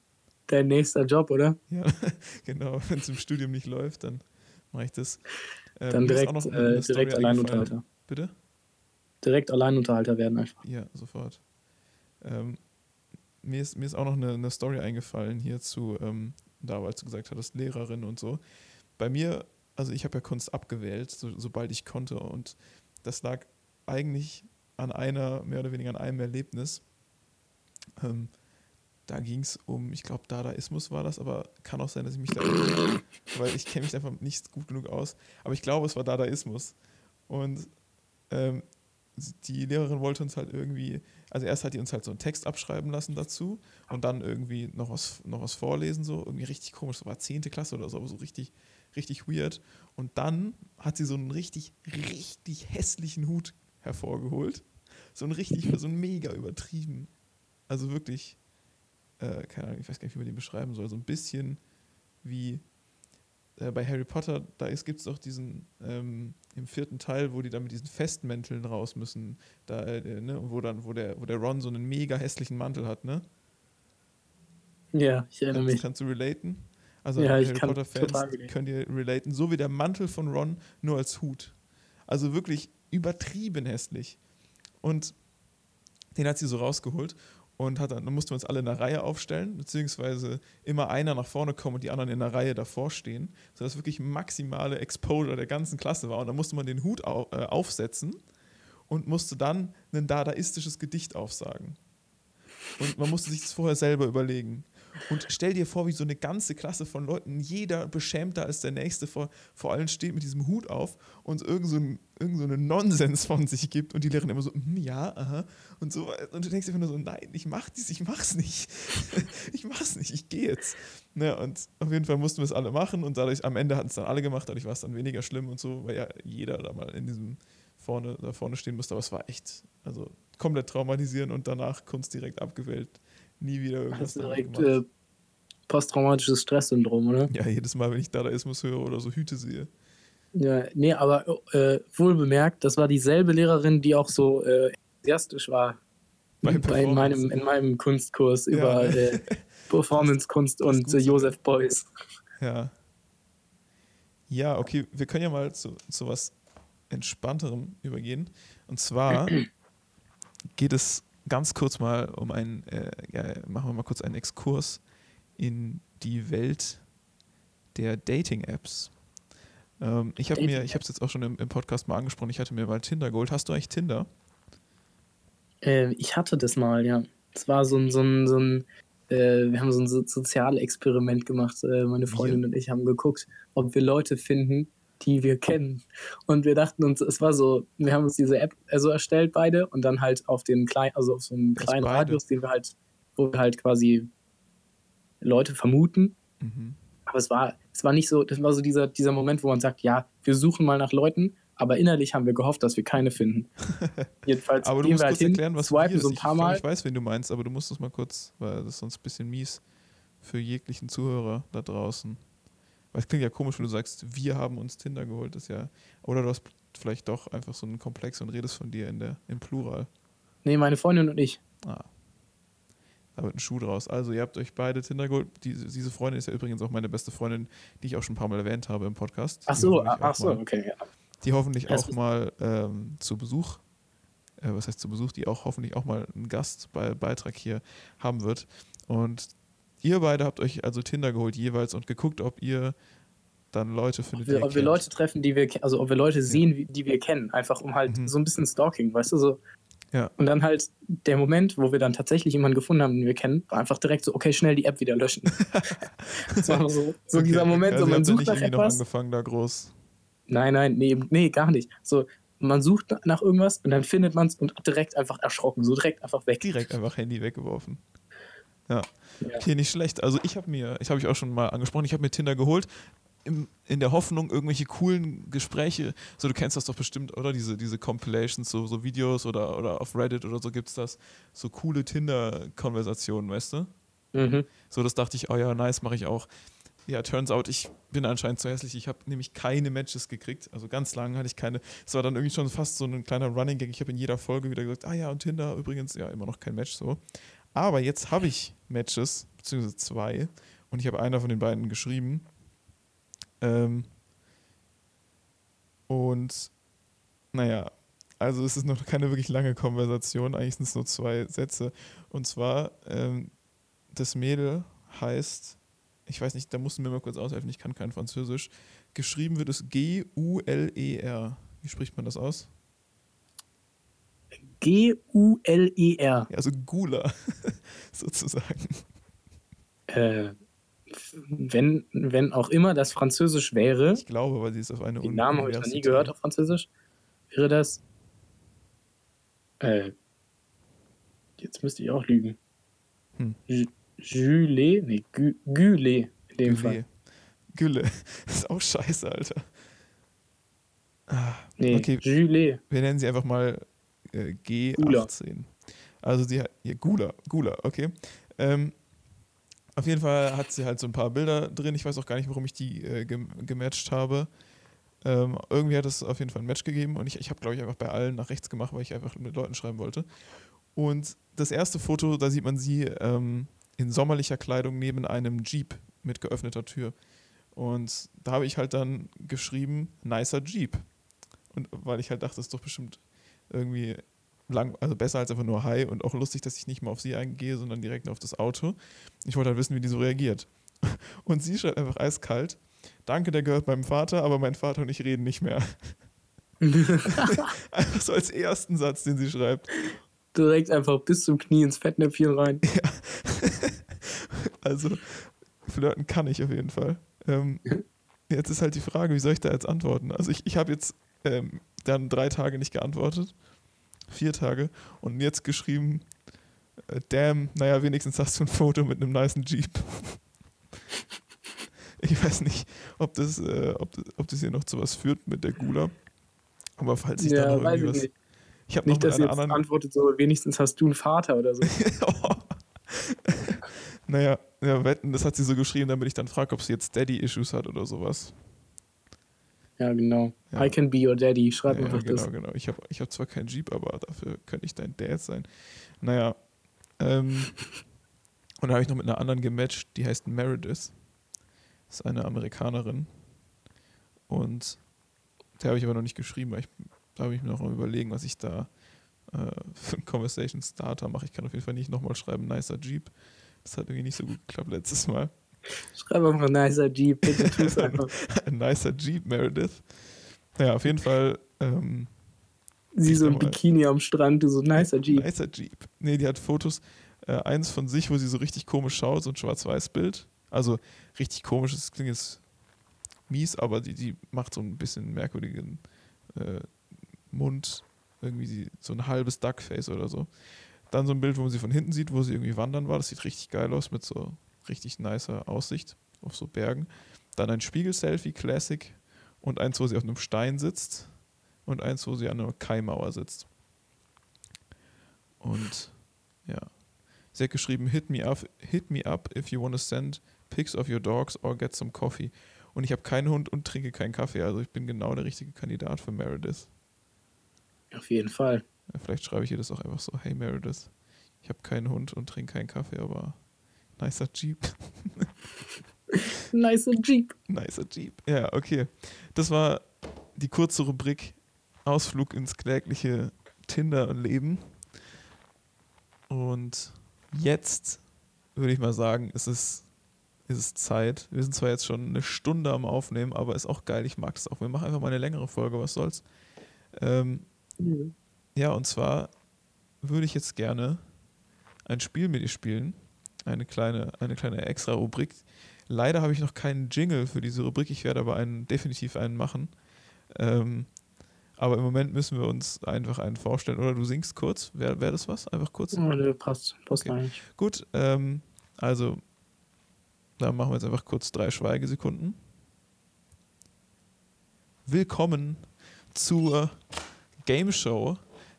dein nächster Job, oder? Ja, genau. Wenn es im Studium nicht läuft, dann mache ich das. Ähm, Dann direkt, äh, direkt Alleinunterhalter. Bitte? Direkt Alleinunterhalter werden einfach. Ja, sofort. Ähm, mir, ist, mir ist auch noch eine, eine Story eingefallen hierzu, ähm, da, als du gesagt hattest, Lehrerin und so. Bei mir, also ich habe ja Kunst abgewählt, so, sobald ich konnte. Und das lag eigentlich an einer, mehr oder weniger an einem Erlebnis. Ähm, da ging es um, ich glaube, Dadaismus war das, aber kann auch sein, dass ich mich da weil ich kenne mich einfach nicht gut genug aus. Aber ich glaube, es war Dadaismus. Und ähm, die Lehrerin wollte uns halt irgendwie, also erst hat die uns halt so einen Text abschreiben lassen dazu und dann irgendwie noch was, noch was vorlesen, so irgendwie richtig komisch, so war 10. Klasse oder so, aber so richtig, richtig weird. Und dann hat sie so einen richtig, richtig hässlichen Hut hervorgeholt. So ein richtig, so ein mega übertrieben. Also wirklich, äh, keine Ahnung, ich weiß gar nicht, wie man den beschreiben soll, so ein bisschen wie äh, bei Harry Potter, da gibt es doch diesen, ähm, im vierten Teil, wo die da mit diesen Festmänteln raus müssen, da, äh, ne, wo dann, wo der, wo der Ron so einen mega hässlichen Mantel hat, ne? Ja, ich erinnere mich. kannst du relaten? Also Ja, Harry Potter-Fans könnt ihr relaten, so wie der Mantel von Ron, nur als Hut. Also wirklich übertrieben hässlich. Und Den hat sie so rausgeholt und hat dann, dann mussten wir uns alle in einer Reihe aufstellen, beziehungsweise immer einer nach vorne kommen und die anderen in einer Reihe davor stehen, sodass wirklich maximale Exposure der ganzen Klasse war. Und dann musste man den Hut au, äh, aufsetzen und musste dann ein dadaistisches Gedicht aufsagen. Und man musste sich das vorher selber überlegen. Und stell dir vor, wie so eine ganze Klasse von Leuten, jeder beschämter als der Nächste vor, vor allen steht mit diesem Hut auf und irgend so, ein, irgend so einen Nonsens von sich gibt und die Lehrerin immer so, hm, ja, aha, und so. Und du denkst immer nur so, nein, ich mach dies, ich mach's nicht. ich mach's nicht, ich gehe jetzt. Ja, und auf jeden Fall mussten wir es alle machen und dadurch, am Ende hatten es dann alle gemacht, dadurch war es dann weniger schlimm und so, weil ja jeder da mal in diesem vorne, da vorne stehen musste, aber es war echt, also komplett traumatisierend und danach Kunst direkt abgewählt. Nie wieder irgendwas Hast direkt äh, posttraumatisches Stresssyndrom, oder? Ja, jedes Mal, wenn ich Dadaismus höre oder so Hüte sehe. Ja, nee, aber äh, wohl bemerkt, das war dieselbe Lehrerin, die auch so äh, enthusiastisch war Bei bei in meinem, in meinem Kunstkurs Ja. über äh, Performance-Kunst Das und äh. Josef Beuys. Ja. Ja, okay, wir können ja mal zu, zu was Entspannterem übergehen. Und zwar geht es ganz kurz mal um einen, äh, ja, machen wir mal kurz einen Exkurs in die Welt der Dating-Apps. Ähm, ich habe mir, Dating-Apps. ich habe es jetzt auch schon im, im Podcast mal angesprochen, ich hatte mir mal Tinder geholt. Hast du eigentlich Tinder? Äh, ich hatte das mal, ja. Es war so ein, so ein, so ein äh, wir haben so ein so Sozialexperiment gemacht. Äh, meine Freundin und ich haben geguckt, ob wir Leute finden, die wir kennen. Und wir dachten uns, es war so, wir haben uns diese App also erstellt, beide, und dann halt auf den kleinen, also auf so einen kleinen beide? Radius, den wir halt, wo wir halt quasi Leute vermuten. Mhm. Aber es war, es war nicht so, das war so dieser, dieser Moment, wo man sagt, ja, wir suchen mal nach Leuten, aber innerlich haben wir gehofft, dass wir keine finden. Jedenfalls Aber du gehen musst wir kurz halt hin, erklären, was swipen so ein paar ich, Mal. Ich weiß, wen du meinst, aber du musst das mal kurz, weil das ist sonst ein bisschen mies für jeglichen Zuhörer da draußen. Weil es klingt ja komisch, wenn du sagst, wir haben uns Tinder geholt. Das ist ja, oder du hast vielleicht doch einfach so einen Komplex und redest von dir in der, im Plural. Nee, meine Freundin und ich. Ah. Da wird ein Schuh draus. Also, ihr habt euch beide Tinder geholt. Diese, diese Freundin ist ja übrigens auch meine beste Freundin, die ich auch schon ein paar Mal erwähnt habe im Podcast. Ach so, ach so, mal- okay, ja. die hoffentlich Das auch mal ähm, zu Besuch, äh, was heißt zu Besuch, die auch hoffentlich auch mal einen Gast bei Beitrag hier haben wird. Und ihr beide habt euch also Tinder geholt jeweils und geguckt, ob ihr dann Leute findet, Ob wir, ob wir. Leute treffen, die wir, also ob wir Leute sehen, wie- die wir kennen, einfach um halt Mhm. so ein bisschen Stalking, weißt du, so. Ja. Und dann halt der Moment, wo wir dann tatsächlich jemanden gefunden haben, den wir kennen, war einfach direkt so, okay, schnell die App wieder löschen. das war so, so Okay, dieser Moment, also so man ja sucht nicht nach irgendwie noch etwas. angefangen, da groß. Nein, nein, nee, nee, gar nicht. So, man sucht na- nach irgendwas und dann findet man es und direkt einfach erschrocken, so direkt einfach weg. Direkt einfach Handy weggeworfen. Ja. Ja. Okay, nicht schlecht. Also ich habe mir, ich habe ich auch schon mal angesprochen, ich habe mir Tinder geholt im, in der Hoffnung, irgendwelche coolen Gespräche, so du kennst das doch bestimmt, oder? Diese, diese Compilations, so, so Videos oder, oder auf Reddit oder so gibt es das, so coole Tinder-Konversationen, weißt du? Mhm. So, das dachte ich, oh ja, nice, mache ich auch. Ja, turns out, ich bin anscheinend zu hässlich. Ich habe nämlich keine Matches gekriegt. Also ganz lange hatte ich keine. Es war dann irgendwie schon fast so ein kleiner Running Gag. Ich habe in jeder Folge wieder gesagt, ah ja, und Tinder übrigens, ja, immer noch kein Match so. Aber jetzt habe ich Matches, beziehungsweise zwei. Und ich habe einer von den beiden geschrieben. Ähm, und naja, also es ist noch keine wirklich lange Konversation. Eigentlich sind es nur zwei Sätze. Und zwar, ähm, das Mädel heißt, ich weiß nicht, da musst du mir mal kurz aushelfen, ich kann kein Französisch. Geschrieben wird es G-U-L-E-R. Wie spricht man das aus? G-U-L-E-R. Also Gula, sozusagen. Äh, wenn, wenn auch immer das Französisch wäre, Ich glaube, weil sie ist auf eine den Namen habe ich noch nie gehört auf Französisch, wäre das. Äh, jetzt müsste ich auch lügen. Hm. Ju- Jules? Nee, Gü- Güle in dem Fall. Gülle. Das ist auch scheiße, Alter. Ah, Nee, Okay. Jules. Wir nennen sie einfach mal äh, Gula. G18. Also sie hat, ja, Gula, Gula, okay. Ähm, auf jeden Fall hat sie halt so ein paar Bilder drin. Ich weiß auch gar nicht, warum ich die äh, gem gematcht habe. Ähm, irgendwie hat es auf jeden Fall ein Match gegeben und ich, ich habe, glaube ich, einfach bei allen nach rechts gemacht, weil ich einfach mit Leuten schreiben wollte. Und das erste Foto, da sieht man sie ähm, in sommerlicher Kleidung neben einem Jeep mit geöffneter Tür. Und da habe ich halt dann geschrieben, nicer Jeep. Und weil ich halt dachte, das ist doch bestimmt irgendwie lang, also besser als einfach nur Hi und auch lustig, dass ich nicht mal auf sie eingehe, sondern direkt auf das Auto. Ich wollte halt wissen, wie die so reagiert. Und sie schreibt einfach eiskalt: Danke, der gehört meinem Vater, aber mein Vater und ich reden nicht mehr. einfach so als ersten Satz, den sie schreibt. Direkt einfach bis zum Knie ins Fettnäpfchen rein. Ja. also, flirten kann ich auf jeden Fall. Ähm, jetzt ist halt die Frage, wie soll ich da jetzt antworten? Also, ich, ich habe jetzt ähm, dann drei Tage nicht geantwortet. Vier Tage. Und jetzt geschrieben: äh, Damn, naja, wenigstens hast du ein Foto mit einem niceen Jeep. ich weiß nicht, ob das, äh, ob, das, ob das hier noch zu was führt mit der Gula. Aber falls ich Ja, da noch weiß irgendwie ich was. nicht. Ich habe noch Nicht, mit dass einer jetzt anderen. antwortet, so wenigstens hast du einen Vater oder so. naja, ja, wetten, das hat sie so geschrieben, damit ich dann frage, ob sie jetzt Daddy-Issues hat oder sowas. Ja, genau. Ja. I can be your daddy. Schreib ja, einfach genau, das. genau. Ich habe ich hab zwar keinen Jeep, aber dafür könnte ich dein Dad sein. Naja. Ähm, und da habe ich noch mit einer anderen gematcht, die heißt Meredith. Ist eine Amerikanerin. Und der habe ich aber noch nicht geschrieben, weil ich, da habe ich mir noch mal überlegen, was ich da äh, für einen Conversation Starter mache. Ich kann auf jeden Fall nicht nochmal schreiben, nicer Jeep. Das hat irgendwie nicht so gut geklappt letztes Mal. Schreib einfach nicer Jeep. Bitte tu's einfach. Ein nicer Jeep, Meredith. Naja, auf jeden Fall. Ähm, Sie so nochmal. Bikini am Strand, du so nicer Jeep. Nicer Jeep. Nee, die hat Fotos. Äh, eins von sich, wo sie so richtig komisch schaut, so ein Schwarz-Weiß-Bild. Also richtig komisch, das klingt jetzt mies, aber die, die macht so ein bisschen merkwürdigen äh, Mund. Irgendwie die, so ein halbes Duckface oder so. Dann so ein Bild, wo man sie von hinten sieht, wo sie irgendwie wandern war. Das sieht richtig geil aus mit so richtig nicer Aussicht auf so Bergen. Dann ein Spiegel-Selfie, Classic. Und eins, wo sie auf einem Stein sitzt. Und eins, wo sie an einer Kaimauer sitzt. Und ja. Sie hat geschrieben, hit me up, hit me up if you want to send pics of your dogs or get some coffee. Und ich habe keinen Hund und trinke keinen Kaffee. Also ich bin genau der richtige Kandidat für Meredith. Auf jeden Fall. Ja, vielleicht schreibe ich ihr das auch einfach so, hey Meredith, ich habe keinen Hund und trinke keinen Kaffee, aber nicer Jeep. Nicer Jeep. nicer Jeep. Ja, okay. Das war die kurze Rubrik Ausflug ins klägliche Tinder-Leben. Und jetzt würde ich mal sagen, ist es, ist es Zeit. Wir sind zwar jetzt schon eine Stunde am Aufnehmen, aber ist auch geil. Ich mag das auch. Wir machen einfach mal eine längere Folge, was soll's. Ähm, ja, und zwar würde ich jetzt gerne ein Spiel mit dir spielen. Eine kleine, eine kleine extra Rubrik. Leider habe ich noch keinen Jingle für diese Rubrik. Ich werde aber einen, definitiv einen machen. Ähm, aber im Moment müssen wir uns einfach einen vorstellen. Oder du singst kurz. Wäre wär das was? Einfach kurz. Der passt. Passt Okay. eigentlich. Gut, ähm, also dann machen wir jetzt einfach kurz drei Schweigesekunden. Willkommen zur Game Show,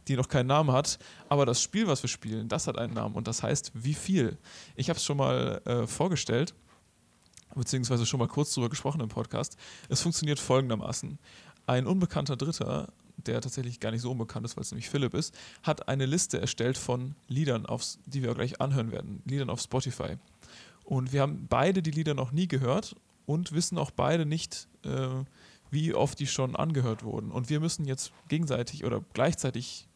die noch keinen Namen hat, aber das Spiel, was wir spielen, das hat einen Namen und das heißt Wie viel? Ich habe es schon mal äh, vorgestellt, beziehungsweise schon mal kurz drüber gesprochen im Podcast. Es funktioniert folgendermaßen. Ein unbekannter Dritter, der tatsächlich gar nicht so unbekannt ist, weil es nämlich Philipp ist, hat eine Liste erstellt von Liedern, aufs, die wir gleich anhören werden, Liedern auf Spotify. Und wir haben beide die Lieder noch nie gehört und wissen auch beide nicht, äh, wie oft die schon angehört wurden. Und wir müssen jetzt gegenseitig oder gleichzeitig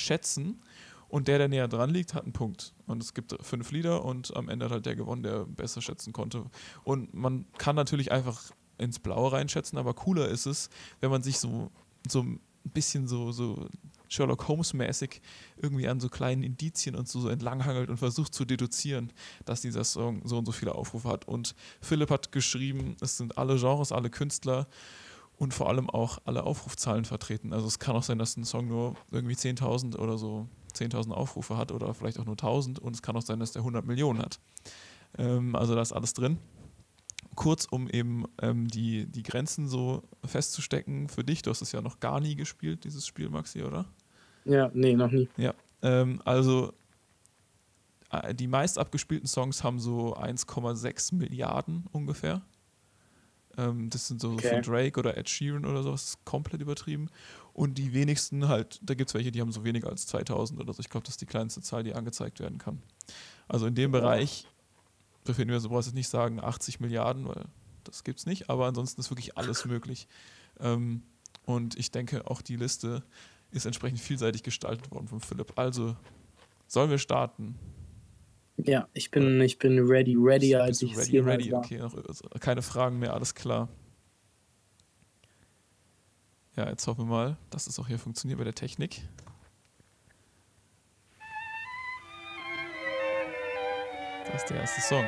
schätzen. Und der, der näher dran liegt, hat einen Punkt. Und es gibt fünf Lieder und am Ende hat halt der gewonnen, der besser schätzen konnte. Und man kann natürlich einfach ins Blaue reinschätzen, aber cooler ist es, wenn man sich so, so ein bisschen so, so Sherlock Holmes-mäßig irgendwie an so kleinen Indizien und so, so entlanghangelt und versucht zu deduzieren, dass dieser Song so und so viele Aufrufe hat. Und Philipp hat geschrieben, es sind alle Genres, alle Künstler und vor allem auch alle Aufrufzahlen vertreten. Also es kann auch sein, dass ein Song nur irgendwie 10.000 oder so 10.000 Aufrufe hat oder vielleicht auch nur 1.000 und es kann auch sein, dass der 100 Millionen hat. Ähm, also da ist alles drin. Kurz, um eben ähm, die, die Grenzen so festzustecken für dich. Du hast es ja noch gar nie gespielt, dieses Spiel, Maxi, oder? Ja, nee, noch nie. Ja, ähm, also äh, die meist abgespielten Songs haben so 1,6 Milliarden ungefähr. Ähm, das sind so Okay. von Drake oder Ed Sheeran oder sowas, komplett übertrieben. Und die wenigsten halt, da gibt es welche, die haben so weniger als 2000 oder so. Ich glaube, das ist die kleinste Zahl, die angezeigt werden kann. Also in dem Ja. Bereich befinden wir uns, du brauchst jetzt nicht sagen 80 Milliarden, weil das gibt es nicht, aber ansonsten ist wirklich alles möglich. Ähm, und ich denke, auch die Liste ist entsprechend vielseitig gestaltet worden von Philipp. Also, sollen wir starten? Ja, ich bin, ich bin ready, ready, als ich ready, hier ready, war. okay, also keine Fragen mehr, alles klar. Ja, jetzt hoffen wir mal, dass es auch hier funktioniert bei der Technik. Das ist der erste Song.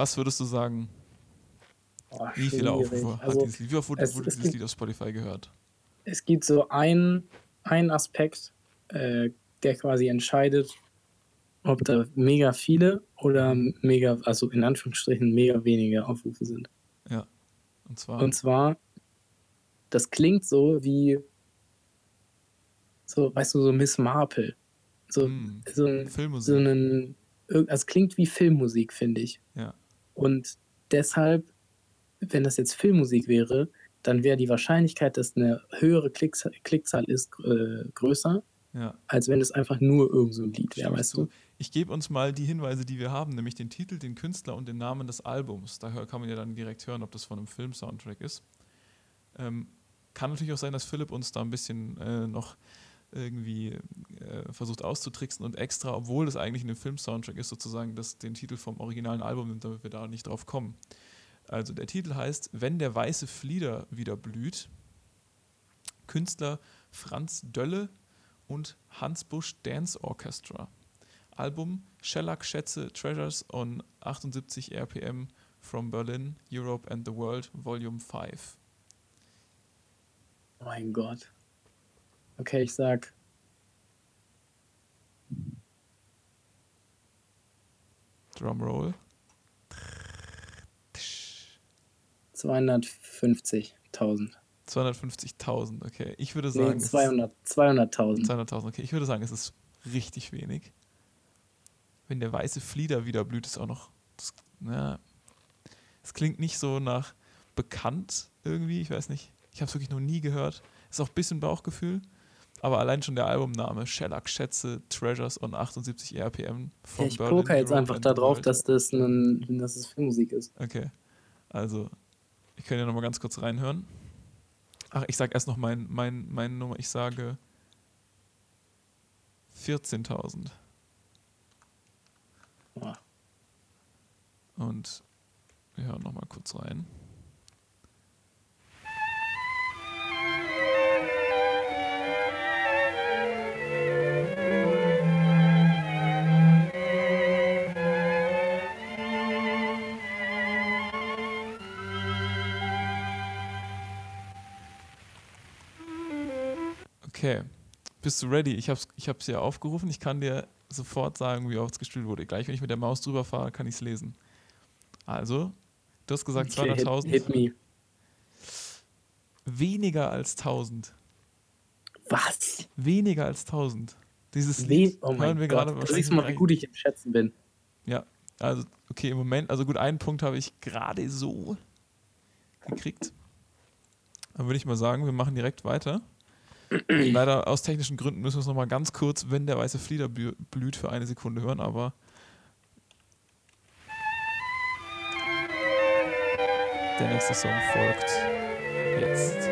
Was würdest du sagen? Oh, Wie viele. Aufrufe hat Also, dieses Lied? Wie oft wurde, wurde es dieses Lied auf Spotify gehört? es gibt so einen, einen Aspekt, äh, der quasi entscheidet, ob da mega viele oder mega, also in Anführungsstrichen mega wenige Aufrufe sind. Und zwar, Und zwar, das klingt so wie, so, weißt du, so Miss Marple. So, hm, so, ein, so Filmmusik. einen, also es klingt wie Filmmusik, finde ich. Ja. Und deshalb, wenn das jetzt Filmmusik wäre, dann wäre die Wahrscheinlichkeit, dass eine höhere Klicks Klickzahl ist, äh, größer, Ja. als wenn es einfach nur irgend so ein Lied wäre, weißt du? Ich gebe uns mal die Hinweise, die wir haben, nämlich den Titel, den Künstler und den Namen des Albums. Da kann man ja dann direkt hören, ob das von einem Film-Soundtrack ist. Ähm, kann natürlich auch sein, dass Philipp uns da ein bisschen äh, noch irgendwie äh, versucht auszutricksen und extra, obwohl es eigentlich in dem Film-Soundtrack ist, sozusagen das, den Titel vom originalen Album nimmt, damit wir da nicht drauf kommen. Also der Titel heißt Wenn der weiße Flieder wieder blüht. Künstler Franz Dölle und Hans Busch Dance Orchestra. Album Shellac Schätze Treasures on 78 RPM from Berlin, Europe and the World, Volume 5. Oh mein Gott. Okay, ich sag Drumroll. 250.000. 250.000, okay. Ich würde Nee, sagen, es ist 200 200.000. 200.000, okay. Ich würde sagen, es ist richtig wenig. Wenn der weiße Flieder wieder blüht, ist auch noch. Das, na, es klingt nicht so nach bekannt irgendwie. Ich weiß nicht. Ich habe es wirklich noch nie gehört. Ist auch ein bisschen Bauchgefühl. Aber allein schon der Albumname Shellac Schätze Treasures on 78 RPM Ja, from ich Berlin, poker jetzt Europe einfach darauf, dass das, ein, dass es Filmmusik ist. Okay. Also, ich kann ja nochmal ganz kurz reinhören. Ach, ich sage erst noch mein, mein, meine Nummer. Ich sage 14.000. Boah. Und wir hören nochmal kurz rein. Okay. Bist du ready? Ich habe es ich hab's hier aufgerufen. Ich kann dir sofort sagen, wie oft es gespielt wurde. Gleich, wenn ich mit der Maus drüber fahre, kann ich es lesen. Also, du hast gesagt Okay, hit, 200.000. hit me. Weniger als 1000. Was? Weniger als 1000. Dieses We Lied oh hören wir Gott. gerade wahrscheinlich siehst mal, wie gut ich im Schätzen bin. Ja, also okay, im Moment, also gut, einen Punkt habe ich gerade so gekriegt. Dann würde ich mal sagen, wir machen direkt weiter. Leider aus technischen Gründen müssen wir es nochmal ganz kurz, wenn der weiße Flieder blü- blüht, für eine Sekunde hören, aber der nächste Song folgt jetzt.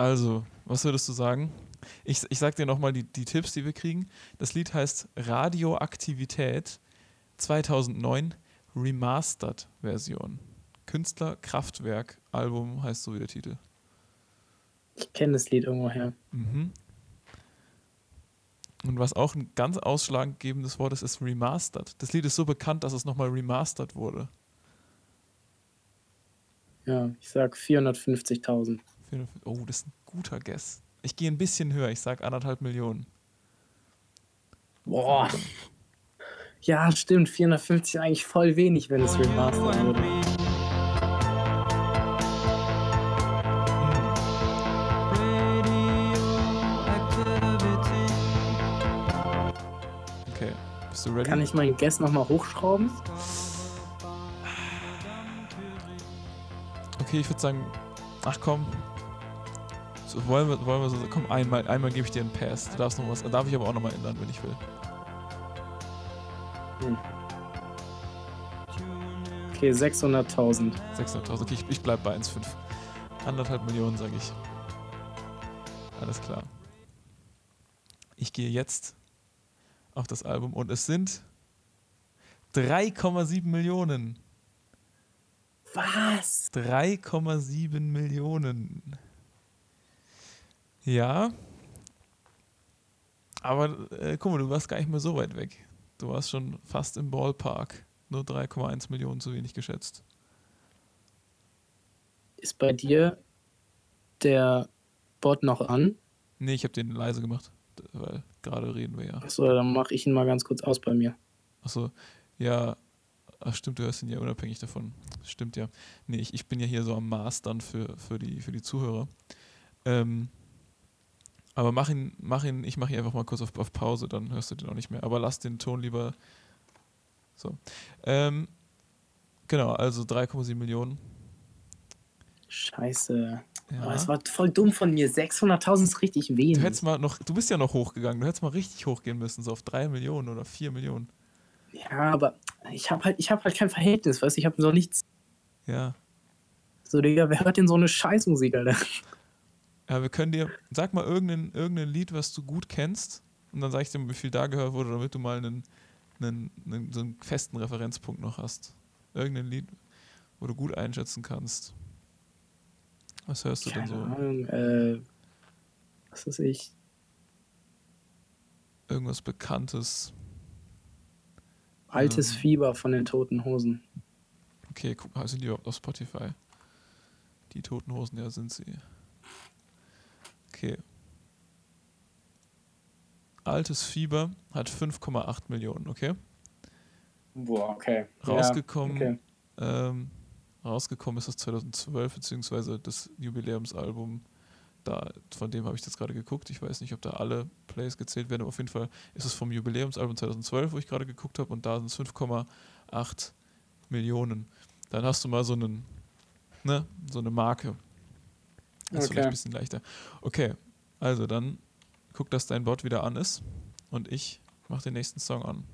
Also, was würdest du sagen? Ich, ich sag dir nochmal die, die Tipps, die wir kriegen. Das Lied heißt Radioaktivität 2009 Remastered Version. Künstler Kraftwerk Album heißt so wie der Titel. Ich kenne das Lied irgendwoher. Mhm. Und was auch ein ganz ausschlaggebendes Wort ist, ist remastered. Das Lied ist so bekannt, dass es nochmal remastered wurde. Ja, ich sag 450.000. Oh, das ist ein guter Guess. Ich gehe ein bisschen höher, ich sag anderthalb Millionen. Boah. Ja, stimmt. 450 ist eigentlich voll wenig, wenn es remastered wurde. Okay, bist du ready? Kann ich meinen Guess nochmal hochschrauben? Okay, ich würde sagen, ach komm. So, wollen wir, wollen wir so, komm, einmal, einmal gebe ich dir einen Pass. Du darfst noch was, darf ich aber auch nochmal ändern, wenn ich will. Hm. Okay, 600.000. 600.000, okay, ich, ich bleib bei 1,5. Anderthalb Millionen, sage ich. Alles klar. Ich gehe jetzt auf das Album und es sind 3,7 Millionen. Was? 3,7 Millionen. Ja. Aber äh, guck mal, du warst gar nicht mehr so weit weg. Du warst schon fast im Ballpark. Nur 3,1 Millionen zu wenig geschätzt. Ist bei dir der Bot noch an? Nee, ich habe den leise gemacht, weil gerade reden wir ja. Achso, dann mache ich ihn mal ganz kurz aus bei mir. Achso, ja. Ach stimmt, du hörst ihn ja unabhängig davon. Stimmt ja. Nee, ich, ich bin ja hier so am Maß dann für, für, die, für die Zuhörer. Ähm, aber mach ihn, mach ihn, ich mache ihn einfach mal kurz auf, auf Pause, dann hörst du den auch nicht mehr. Aber lass den Ton lieber so. Ähm, genau, also 3,7 Millionen. Scheiße. Ja. Oh, das war voll dumm von mir. 600.000 ist richtig wenig. Du hättest mal noch, du bist ja noch hochgegangen, du hättest mal richtig hochgehen müssen, so auf 3 Millionen oder 4 Millionen. Ja, aber ich habe halt, ich hab halt kein Verhältnis, weißt du, ich habe so nichts. Ja. So, Digga, wer hört denn so eine Scheißmusik, Alter? Ja, wir können dir, sag mal irgendein, irgendein Lied, was du gut kennst, und dann sag ich dir, wie viel da gehört wurde, damit du mal einen, einen, einen, so einen festen Referenzpunkt noch hast. Irgendein Lied, wo du gut einschätzen kannst. Was hörst du Keine denn so? Ahnung, äh, was weiß ich. Irgendwas Bekanntes. Altes Ähm. Fieber von den Toten Hosen. Okay, guck mal, sind die überhaupt auf Spotify? Die Toten Hosen, ja, sind sie. Okay. Altes Fieber hat 5,8 Millionen, okay? Boah, okay. Rausgekommen, Ja, okay. ähm, rausgekommen ist das 2012, beziehungsweise das Jubiläumsalbum. Da, von dem habe ich jetzt gerade geguckt. Ich weiß nicht, ob da alle Plays gezählt werden, aber auf jeden Fall ist es vom Jubiläumsalbum 2012, wo ich gerade geguckt habe, und da sind es 5,8 Millionen. Dann hast du mal so einen, ne, so eine Marke. Das ist Okay. vielleicht ein bisschen leichter. Okay, also dann guck, dass dein Bot wieder an ist und ich mache den nächsten Song an.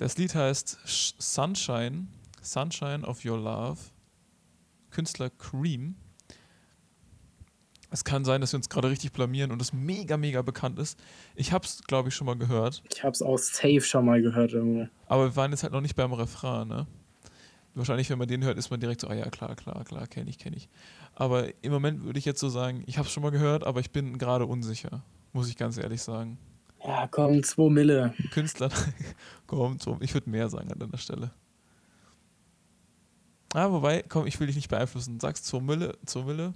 Das Lied heißt Sh- Sunshine, Sunshine of Your Love. Künstler Cream. Es kann sein, dass wir uns gerade richtig blamieren und es mega, mega bekannt ist. Ich habe es, glaube ich, schon mal gehört. Ich hab's auch safe schon mal gehört irgendwo. Aber wir waren jetzt halt noch nicht beim Refrain, ne? Wahrscheinlich, wenn man den hört, ist man direkt so, ah ja, klar, klar, klar, kenne ich, kenne ich. Aber im Moment würde ich jetzt so sagen, ich habe es schon mal gehört, aber ich bin gerade unsicher, muss ich ganz ehrlich sagen. Ja, komm, 2 Mille. Künstler, komm, so, ich würde mehr sagen an deiner Stelle. Ah, wobei, komm, ich will dich nicht beeinflussen. Sagst 2 Mille, 2 Mille,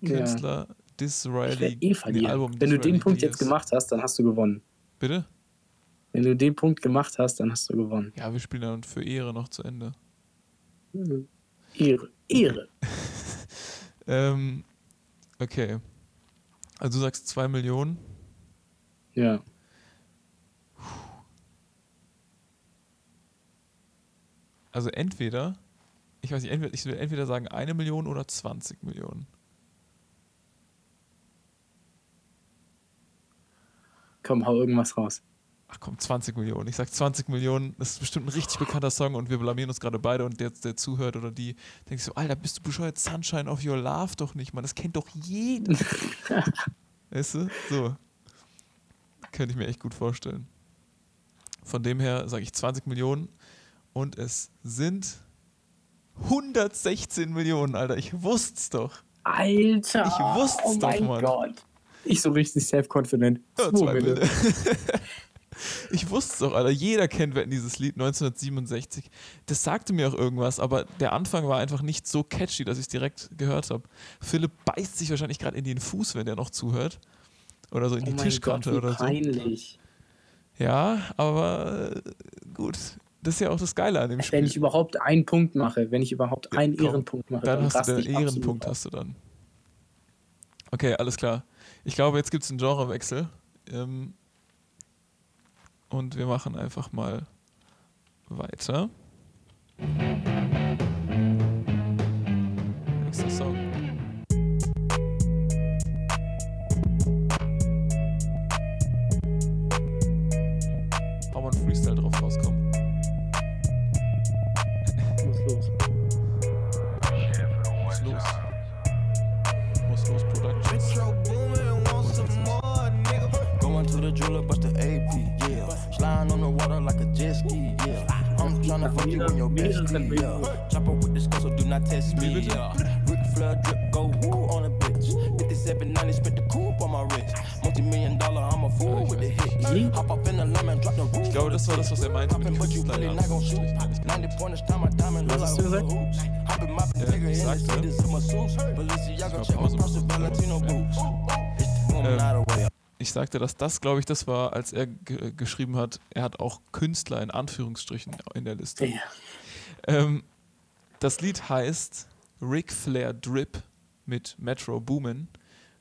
Ja. Künstler, Dis Ich Riley, werde eh nee. Album Wenn du Disraeli den Punkt jetzt gemacht hast, dann hast du gewonnen. Bitte? Wenn du den Punkt gemacht hast, dann hast du gewonnen. Ja, wir spielen dann für Ehre noch zu Ende. Ehre. Ehre. Ähm, okay. Also du sagst 2 Millionen. Ja. Also entweder, ich weiß nicht, entweder, ich will entweder sagen 1 Million oder 20 Millionen. Komm, hau irgendwas raus. Ach komm, 20 Millionen. Ich sag 20 Millionen. Das ist bestimmt ein richtig bekannter Song und wir blamieren uns gerade beide und der, der zuhört oder die denkt so, Alter, bist du bescheuert? Sunshine of Your Love doch nicht, Mann. Das kennt doch jeder. weißt du? So. Könnte ich mir echt gut vorstellen. Von dem her sage ich 20 Millionen und es sind 116 Millionen, Alter. Ich wusste es doch. Alter! Ich wusste's oh doch, mein Mann. Gott. Ich so richtig self-confident. Ja, ich wusste es doch, Alter. Jeder kennt Wetten dieses Lied 1967. Das sagte mir auch irgendwas, aber der Anfang war einfach nicht so catchy, dass ich es direkt gehört habe. Philipp beißt sich wahrscheinlich gerade in den Fuß, wenn der noch zuhört. Oder so in Oh die Tischkante Gott, oder so. peinlich. Ja, aber äh, gut. Das ist ja auch das Geile an dem Wenn Spiel. ich überhaupt einen Punkt mache, wenn ich überhaupt Ja, einen komm. Ehrenpunkt mache, dann hast raste du den Ehrenpunkt, hast du dann. Okay, alles klar. Ich glaube, jetzt gibt es einen Genrewechsel. Ähm, und wir machen einfach mal weiter. You in your bestie, yeah. Chopper with the skull, so do not test me, yeah. Ric Flair drip, go woo on a bitch. 5790, spit the coupe on my wrist. Multi million dollar, I'm a fool with the hit. Hop up in the lemon, drop the roof. Glaube, das war das, was er meinte mit Poppin', but you really not gon' shoot. Anführungsstrichen. 90 pointers, time my diamond, look like hast du hula gesagt? hoops. Hoppin' my ich in the sagte- cities, in my suits. Balenciaga, glaub, check my purse, machen. Valentino boots. It's the woman out of way. Ich sagte, dass das, glaube ich, das war, als er ge- geschrieben hat, er hat auch Künstler in Anführungsstrichen in der Liste. Ja. Ähm, das Lied heißt Ric Flair Drip mit Metro Boomin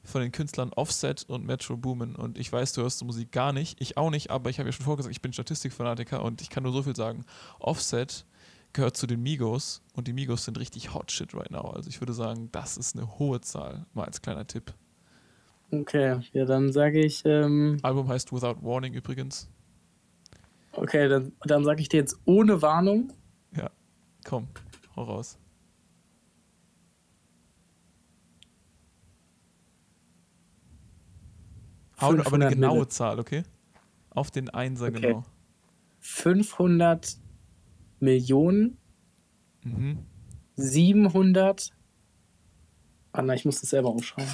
von den Künstlern Offset und Metro Boomin. Und ich weiß, du hörst die Musik gar nicht, ich auch nicht, aber ich habe ja schon vorgesagt, ich bin Statistikfanatiker und ich kann nur so viel sagen. Offset gehört zu den Migos und die Migos sind richtig hot shit right now. Also ich würde sagen, das ist eine hohe Zahl, mal als kleiner Tipp. Okay, ja, dann sage ich, ähm, Album heißt Without Warning übrigens. okay, dann, dann sage ich dir jetzt ohne Warnung Ja, komm, hau raus. Hau aber eine 500 genaue Mille. Zahl, okay? Auf den Einser Okay. genau. 500 Millionen Mhm. 700. Ah, nein, ich muss das selber aufschreiben.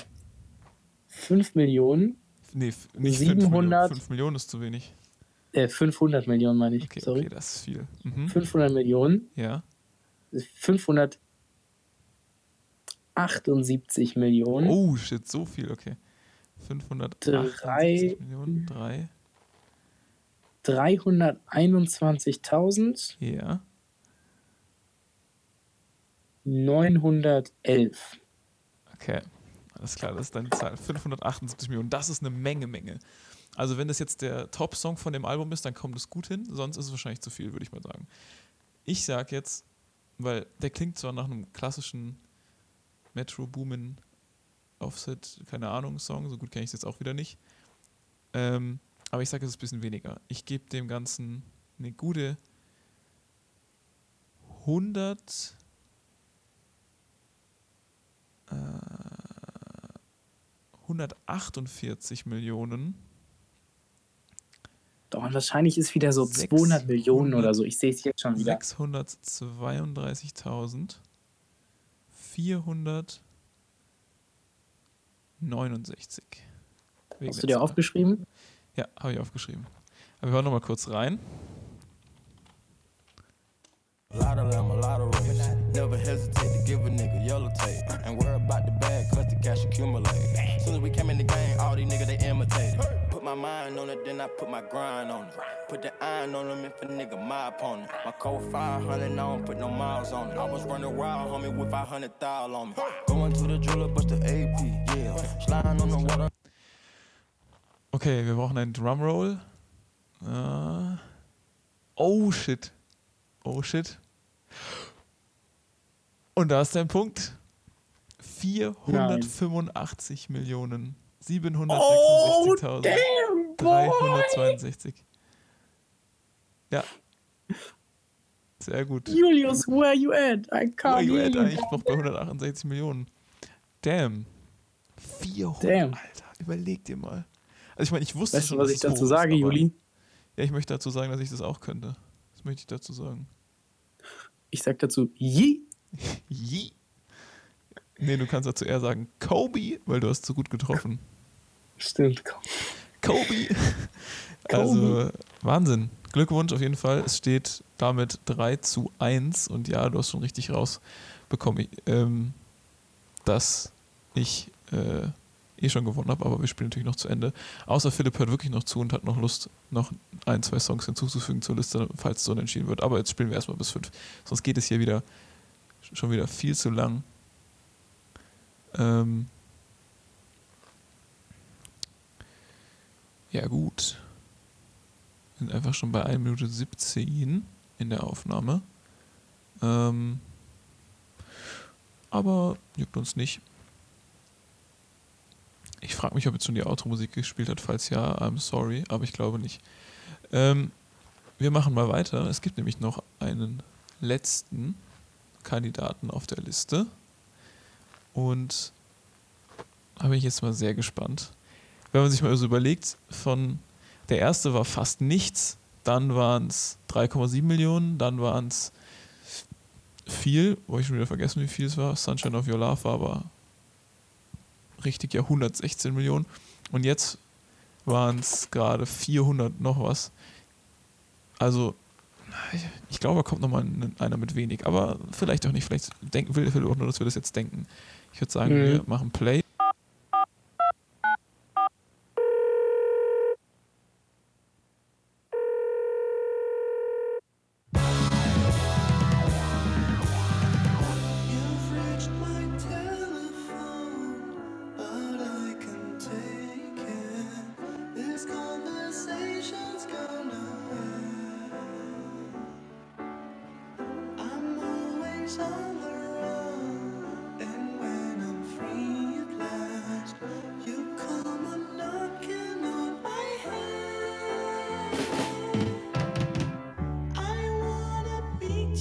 5 Millionen, Nee, nicht 5 Millionen. 700 5 Millionen ist zu wenig. äh, 500 Millionen meine ich, Okay, sorry. okay, das ist viel. Mhm. 500 Millionen, Ja. 578 Millionen, Oh, shit, so viel, okay. 578 Drei- Millionen, 3. 321.911. Ja. 911. Okay, alles klar, das ist deine Zahl. 578 Millionen, das ist eine Menge, Menge. Also wenn das jetzt der Top-Song von dem Album ist, dann kommt es gut hin, sonst ist es wahrscheinlich zu viel, würde ich mal sagen. Ich sag jetzt, weil der klingt zwar nach einem klassischen Metro Boomin Offset, keine Ahnung, Song, so gut kenne ich es jetzt auch wieder nicht. Ähm, aber ich sage, es ist ein bisschen weniger. Ich gebe dem Ganzen eine gute 100 148 Millionen Doch und wahrscheinlich ist wieder so 200 600 Millionen oder so. Ich sehe es jetzt schon wieder. 632.469. Wegen Hast du dir aufgeschrieben? Ja, habe ich aufgeschrieben. Aber wir hören noch mal kurz rein. A lot of them, a lot of race. Never hesitate to give a nigga yellow tape. And worry about the bag, cause the cash accumulate. Soon as we came in the game, all these niggas they imitated. Put my mind on it, then I put my grind on it. Put the iron on them if a nigga my opponent. My code 500, I don't put no miles on it. I was running wild, homie, with 500,000 on me. Going to the jeweler, bust the AP, yeah. Sliding on the water. Okay, wir brauchen einen Drumroll. Äh, oh shit. Oh shit. Und da ist dein Punkt. 485 Millionen. 766.000. 362. Ja. Sehr gut. Julius, where you at? I can't Oh, you at eigentlich noch bei 168 Millionen. Damn. 400, Damn. Alter. Überleg dir mal. Also ich meine, ich wusste Weißt schon, was ich dazu ist, sage, aber- Juli? Ja, ich möchte dazu sagen, dass ich das auch könnte. Das möchte ich dazu sagen. Ich sag dazu, je. Yee. Nee, du kannst dazu eher sagen Kobe, weil du hast so gut getroffen. Stimmt. Kobe. Also Wahnsinn. Glückwunsch auf jeden Fall. Es steht damit 3 zu 1 und ja, du hast schon richtig rausbekommen, ähm, dass ich äh, eh schon gewonnen habe, aber wir spielen natürlich noch zu Ende. Außer Philipp hört wirklich noch zu und hat noch Lust, noch ein, zwei Songs hinzuzufügen zur Liste, falls es so entschieden wird. Aber jetzt spielen wir erstmal bis 5. Sonst geht es hier wieder schon wieder viel zu lang. Ähm, ja, gut. Wir sind einfach schon bei 1 Minute 17 in der Aufnahme. Ähm, aber juckt uns nicht. Ich frage mich, ob jetzt schon die Outro-Musik gespielt hat. Falls ja, I'm sorry, aber ich glaube nicht. Ähm, wir machen mal weiter. Es gibt nämlich noch einen letzten Kandidaten auf der Liste. Und da bin ich jetzt mal sehr gespannt. Wenn man sich mal so überlegt, von der erste war fast nichts, dann waren es 3,7 Millionen, dann waren es viel, wo ich schon wieder vergessen, wie viel es war. Sunshine of Your Love war aber richtig ja 116 Millionen. Und jetzt waren es gerade 400 noch was. Also, ich, glaube, da kommt nochmal einer mit wenig. Aber vielleicht auch nicht. Vielleicht denk, will Philipp auch nur, dass wir das jetzt denken. Ich würde sagen, Mhm. wir machen Play.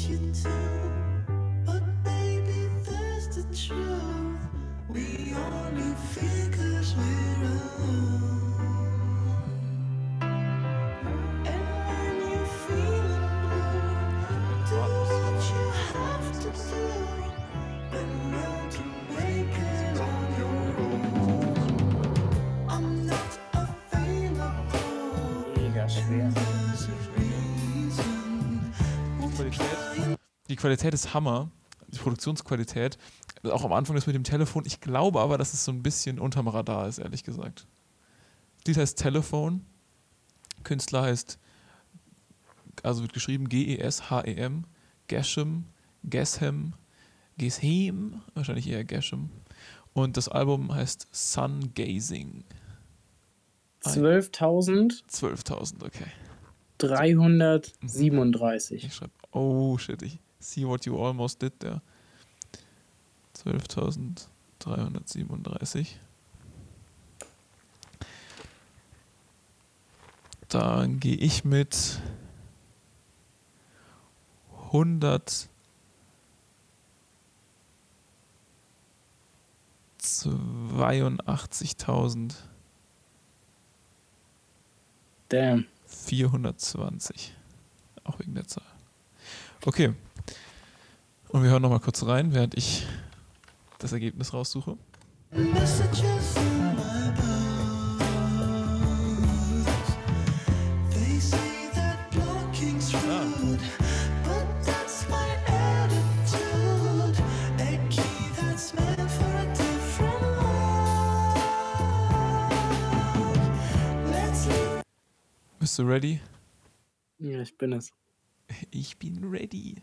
Beat you Qualität. Die Qualität ist Hammer. Die Produktionsqualität. Auch am Anfang das mit dem Telefon. Ich glaube aber, dass es so ein bisschen unterm Radar ist, ehrlich gesagt. Dies heißt Telefon. Künstler heißt, also wird geschrieben G-E-S-H-E-M. Geshem, Geshem, Geshem, wahrscheinlich eher Geshem. Und das Album heißt Sun Gazing. 12.337. 12.000, okay. Ich schreibe, oh shit, ich see what you almost did there. 12.337. Dann gehe ich mit 182.000. Damn. 420. Auch wegen der Zahl. Okay. Und wir hören nochmal kurz rein, während ich das Ergebnis raussuche. Messages. Bist du ready? Ja, ich bin es. Ich bin ready.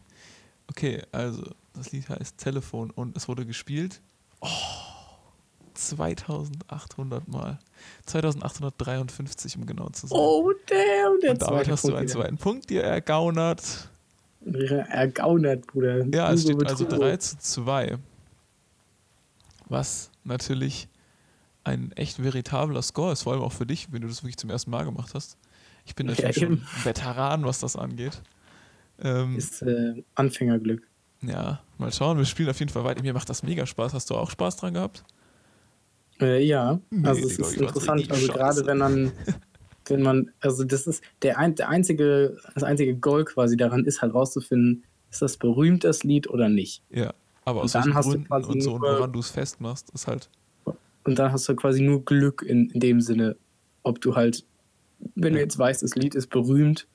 Okay, also das Lied heißt Telefon und es wurde gespielt. Oh, 2800 Mal. 2853, um genau zu sein. Oh, damn, der und damit hast du Punkt einen wieder. zweiten Punkt dir ergaunert. Ergaunert, Bruder. Ja, es steht also Betrug. 3 zu 2. Was natürlich ein echt veritabler Score ist, vor allem auch für dich, wenn du das wirklich zum ersten Mal gemacht hast. Ich bin Ja, natürlich schon eben. Veteran, was das angeht. Ähm, Ist äh, Anfängerglück. ja, mal schauen. Wir spielen auf jeden Fall weiter. Mir macht das mega Spaß. Hast du auch Spaß dran gehabt? Äh, ja, Nee, also es ist interessant, also gerade wenn man, wenn man, also das ist der, ein, der einzige, das einzige Goal quasi daran ist halt rauszufinden, ist das berühmt das Lied oder nicht. Ja. Aber aus dann hast du quasi und so nur- woran du es festmachst, ist halt. Und dann hast du quasi nur Glück in, in dem Sinne, ob du halt, wenn du Ja. jetzt weißt, das Lied ist berühmt,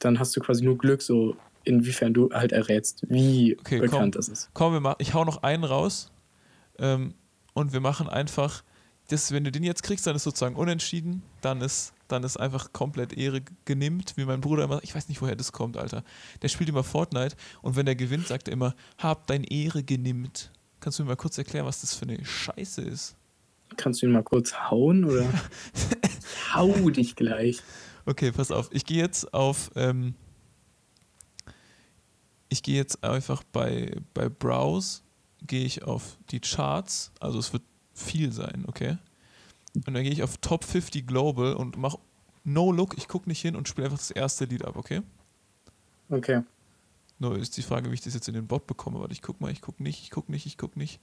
dann hast du quasi nur Glück, so inwiefern du halt errätst, wie Okay, bekannt komm. das ist. Komm, wir machen, ich hau noch einen raus. Ähm, und wir machen einfach, das, wenn du den jetzt kriegst, dann ist sozusagen unentschieden. Dann ist, dann ist einfach komplett Ehre genimmt, wie mein Bruder immer, ich weiß nicht, woher das kommt, Alter. Der spielt immer Fortnite und wenn der gewinnt, sagt er immer, hab dein Ehre genimmt. Kannst du mir mal kurz erklären, was das für eine Scheiße ist? Kannst du ihn mal kurz hauen oder? Hau dich gleich. Okay, pass auf. Ich gehe jetzt auf. Ähm, ich gehe jetzt einfach bei, bei Browse, gehe ich auf die Charts. Also es wird viel sein, okay? Und dann gehe ich auf Top 50 Global und mache No Look. Ich gucke nicht hin und spiele einfach das erste Lied ab, okay? Okay. Nur ist die Frage, wie ich das jetzt in den Bot bekomme. Warte, ich guck mal, ich guck nicht, ich guck nicht, ich guck nicht.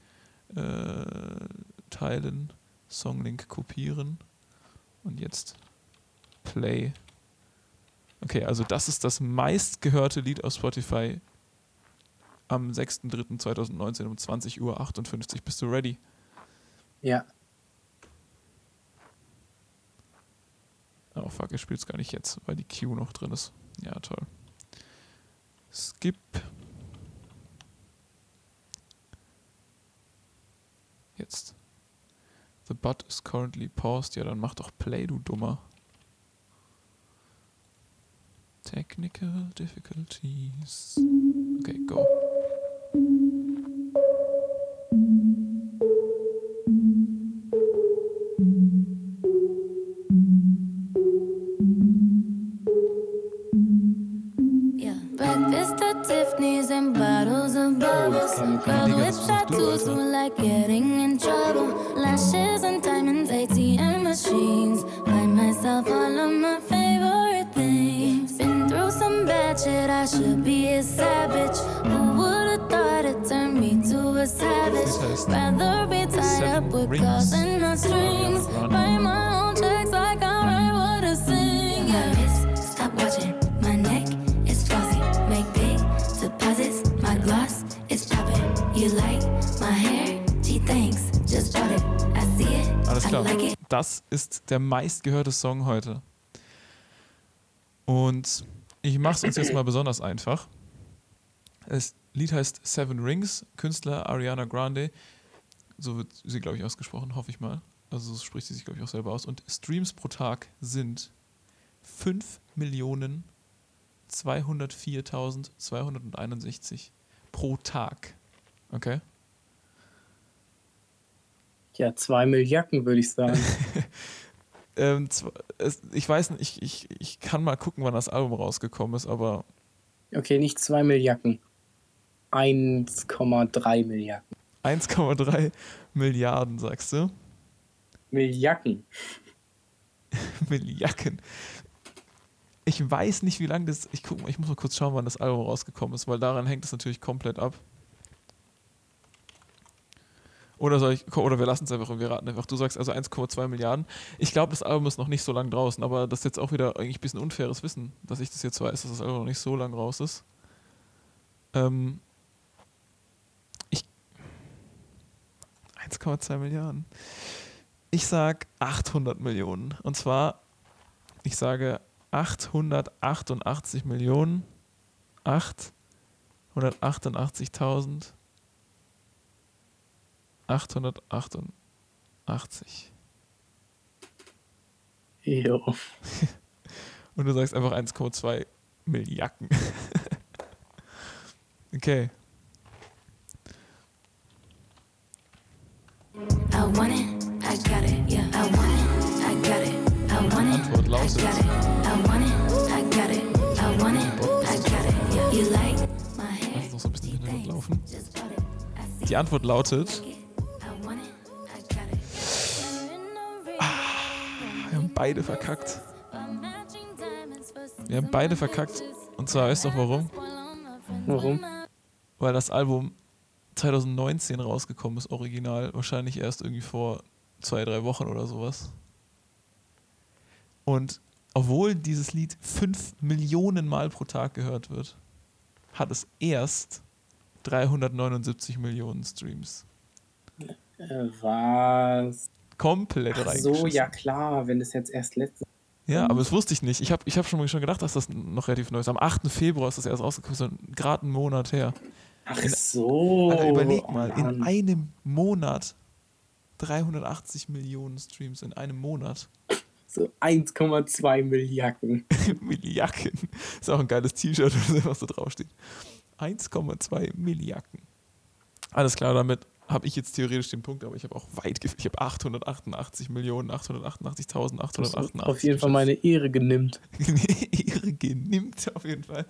Äh, teilen, Songlink kopieren und jetzt Play. Okay, also das ist das meistgehörte Lied auf Spotify am 6.3.2019 um 20.58 Uhr. Bist du ready? Ja. Oh fuck, spielt es gar nicht jetzt, weil die Queue noch drin ist. Ja, toll. Skip. Jetzt. The bot is currently paused. Ja, dann mach doch Play, du Dummer. Technical difficulties. Okay, go. Yeah. Breakfast at Tiffany's and bottles of oh, bubbles. kann- Girls Digga, with das machst du, tattoos who like getting in trouble. Lashes and diamonds, ATM machines. Buy myself all of my shit, I should be a savage. Who would've thought it turned me to a savage? Das heißt Rather be tied up with Rings. calls and not strings. Write my own checks like I write what I sing. My wrist, stop watching. My neck is flossy. Make big deposits. My gloss is popping. You like my hair? Gee, thanks. Just bought it. I see it. Alles I klar. like it. Das ist der meistgehörte Song heute. Und ich mache es uns jetzt mal besonders einfach. Das Lied heißt Seven Rings, Künstler Ariana Grande. So wird sie, glaube ich, ausgesprochen, hoffe ich mal. Also so spricht sie sich, glaube ich, auch selber aus. Und Streams pro Tag sind 5.204.261 pro Tag. Okay? Ja, zwei Milliarden würde ich sagen. Ähm, ich weiß nicht, ich, ich, ich kann mal gucken, wann das Album rausgekommen ist, aber Okay, nicht zwei Milliarden. 1,3 Milliarden. 1,3 Milliarden, sagst du? Milliarden. Milliarden. Ich weiß nicht, wie lange das. Ich guck ich muss mal kurz schauen, wann das Album rausgekommen ist, weil daran hängt es natürlich komplett ab. Oder soll ich, oder wir lassen es einfach und wir raten einfach. Du sagst also 1,2 Milliarden. Ich glaube, das Album ist noch nicht so lang draußen, aber das ist jetzt auch wieder eigentlich ein bisschen unfaires Wissen, dass ich das jetzt weiß, dass das Album noch nicht so lang raus ist. Ähm, ich 1,2 Milliarden. Ich sag 800 Millionen. Und zwar, ich sage 888 Millionen. 888.000. 888. Jo. Und du sagst einfach 1,2 Milliarden. okay. I want it, I got it, yeah. I want it, I got it, I want it, Antwort I lautet got it, I want it, I got it, I want it, I got it, yeah. You like my hair? Lass uns noch so ein bisschen im Hintergrund laufen. I Die Antwort lautet, beide verkackt. Wir haben beide verkackt. Und zwar weißt du noch warum? Warum? Weil das Album 2019 rausgekommen ist, original. Wahrscheinlich erst irgendwie vor zwei, drei Wochen oder sowas. Und obwohl dieses Lied 5 Millionen Mal pro Tag gehört wird, hat es erst 379 Millionen Streams. Äh, was? Komplett Ach so, ja klar, wenn es jetzt erst letztes Ja, aber das wusste ich nicht. Ich habe ich hab schon schon gedacht, dass das noch relativ neu ist. Am 8. Februar ist das erst rausgekommen, so gerade einen Monat her. Ach In- so. Alter, überleg oh mal, in Mann. einem Monat 380 Millionen Streams in einem Monat. So 1,2 Milliarden. Milliarden. Ist auch ein geiles T-Shirt, was da draufsteht. 1,2 Milliarden. Alles klar, damit habe ich jetzt theoretisch den Punkt, aber ich habe auch weit. Ich habe 888 Millionen, 888.000, 888. Auf jeden Fall meine Ehre genimmt. Ehre genimmt, auf jeden Fall.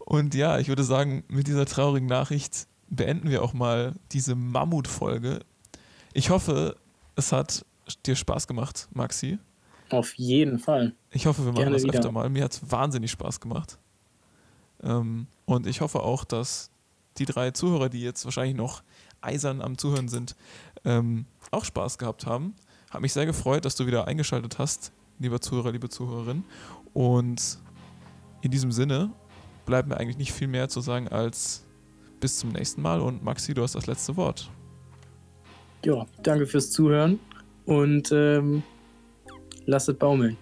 Und ja, ich würde sagen, mit dieser traurigen Nachricht beenden wir auch mal diese Mammutfolge. Ich hoffe, es hat dir Spaß gemacht, Maxi. Auf jeden Fall. Ich hoffe, wir machen Gerne das wieder. öfter mal. Mir hat es wahnsinnig Spaß gemacht. Ähm, und ich hoffe auch, dass die drei Zuhörer, die jetzt wahrscheinlich noch eisern am Zuhören sind, ähm, auch Spaß gehabt haben. Hat mich sehr gefreut, dass du wieder eingeschaltet hast, lieber Zuhörer, liebe Zuhörerin. Und in diesem Sinne bleibt mir eigentlich nicht viel mehr zu sagen als bis zum nächsten Mal. Und Maxi, du hast das letzte Wort. Ja, danke fürs Zuhören und ähm, lasst es baumeln.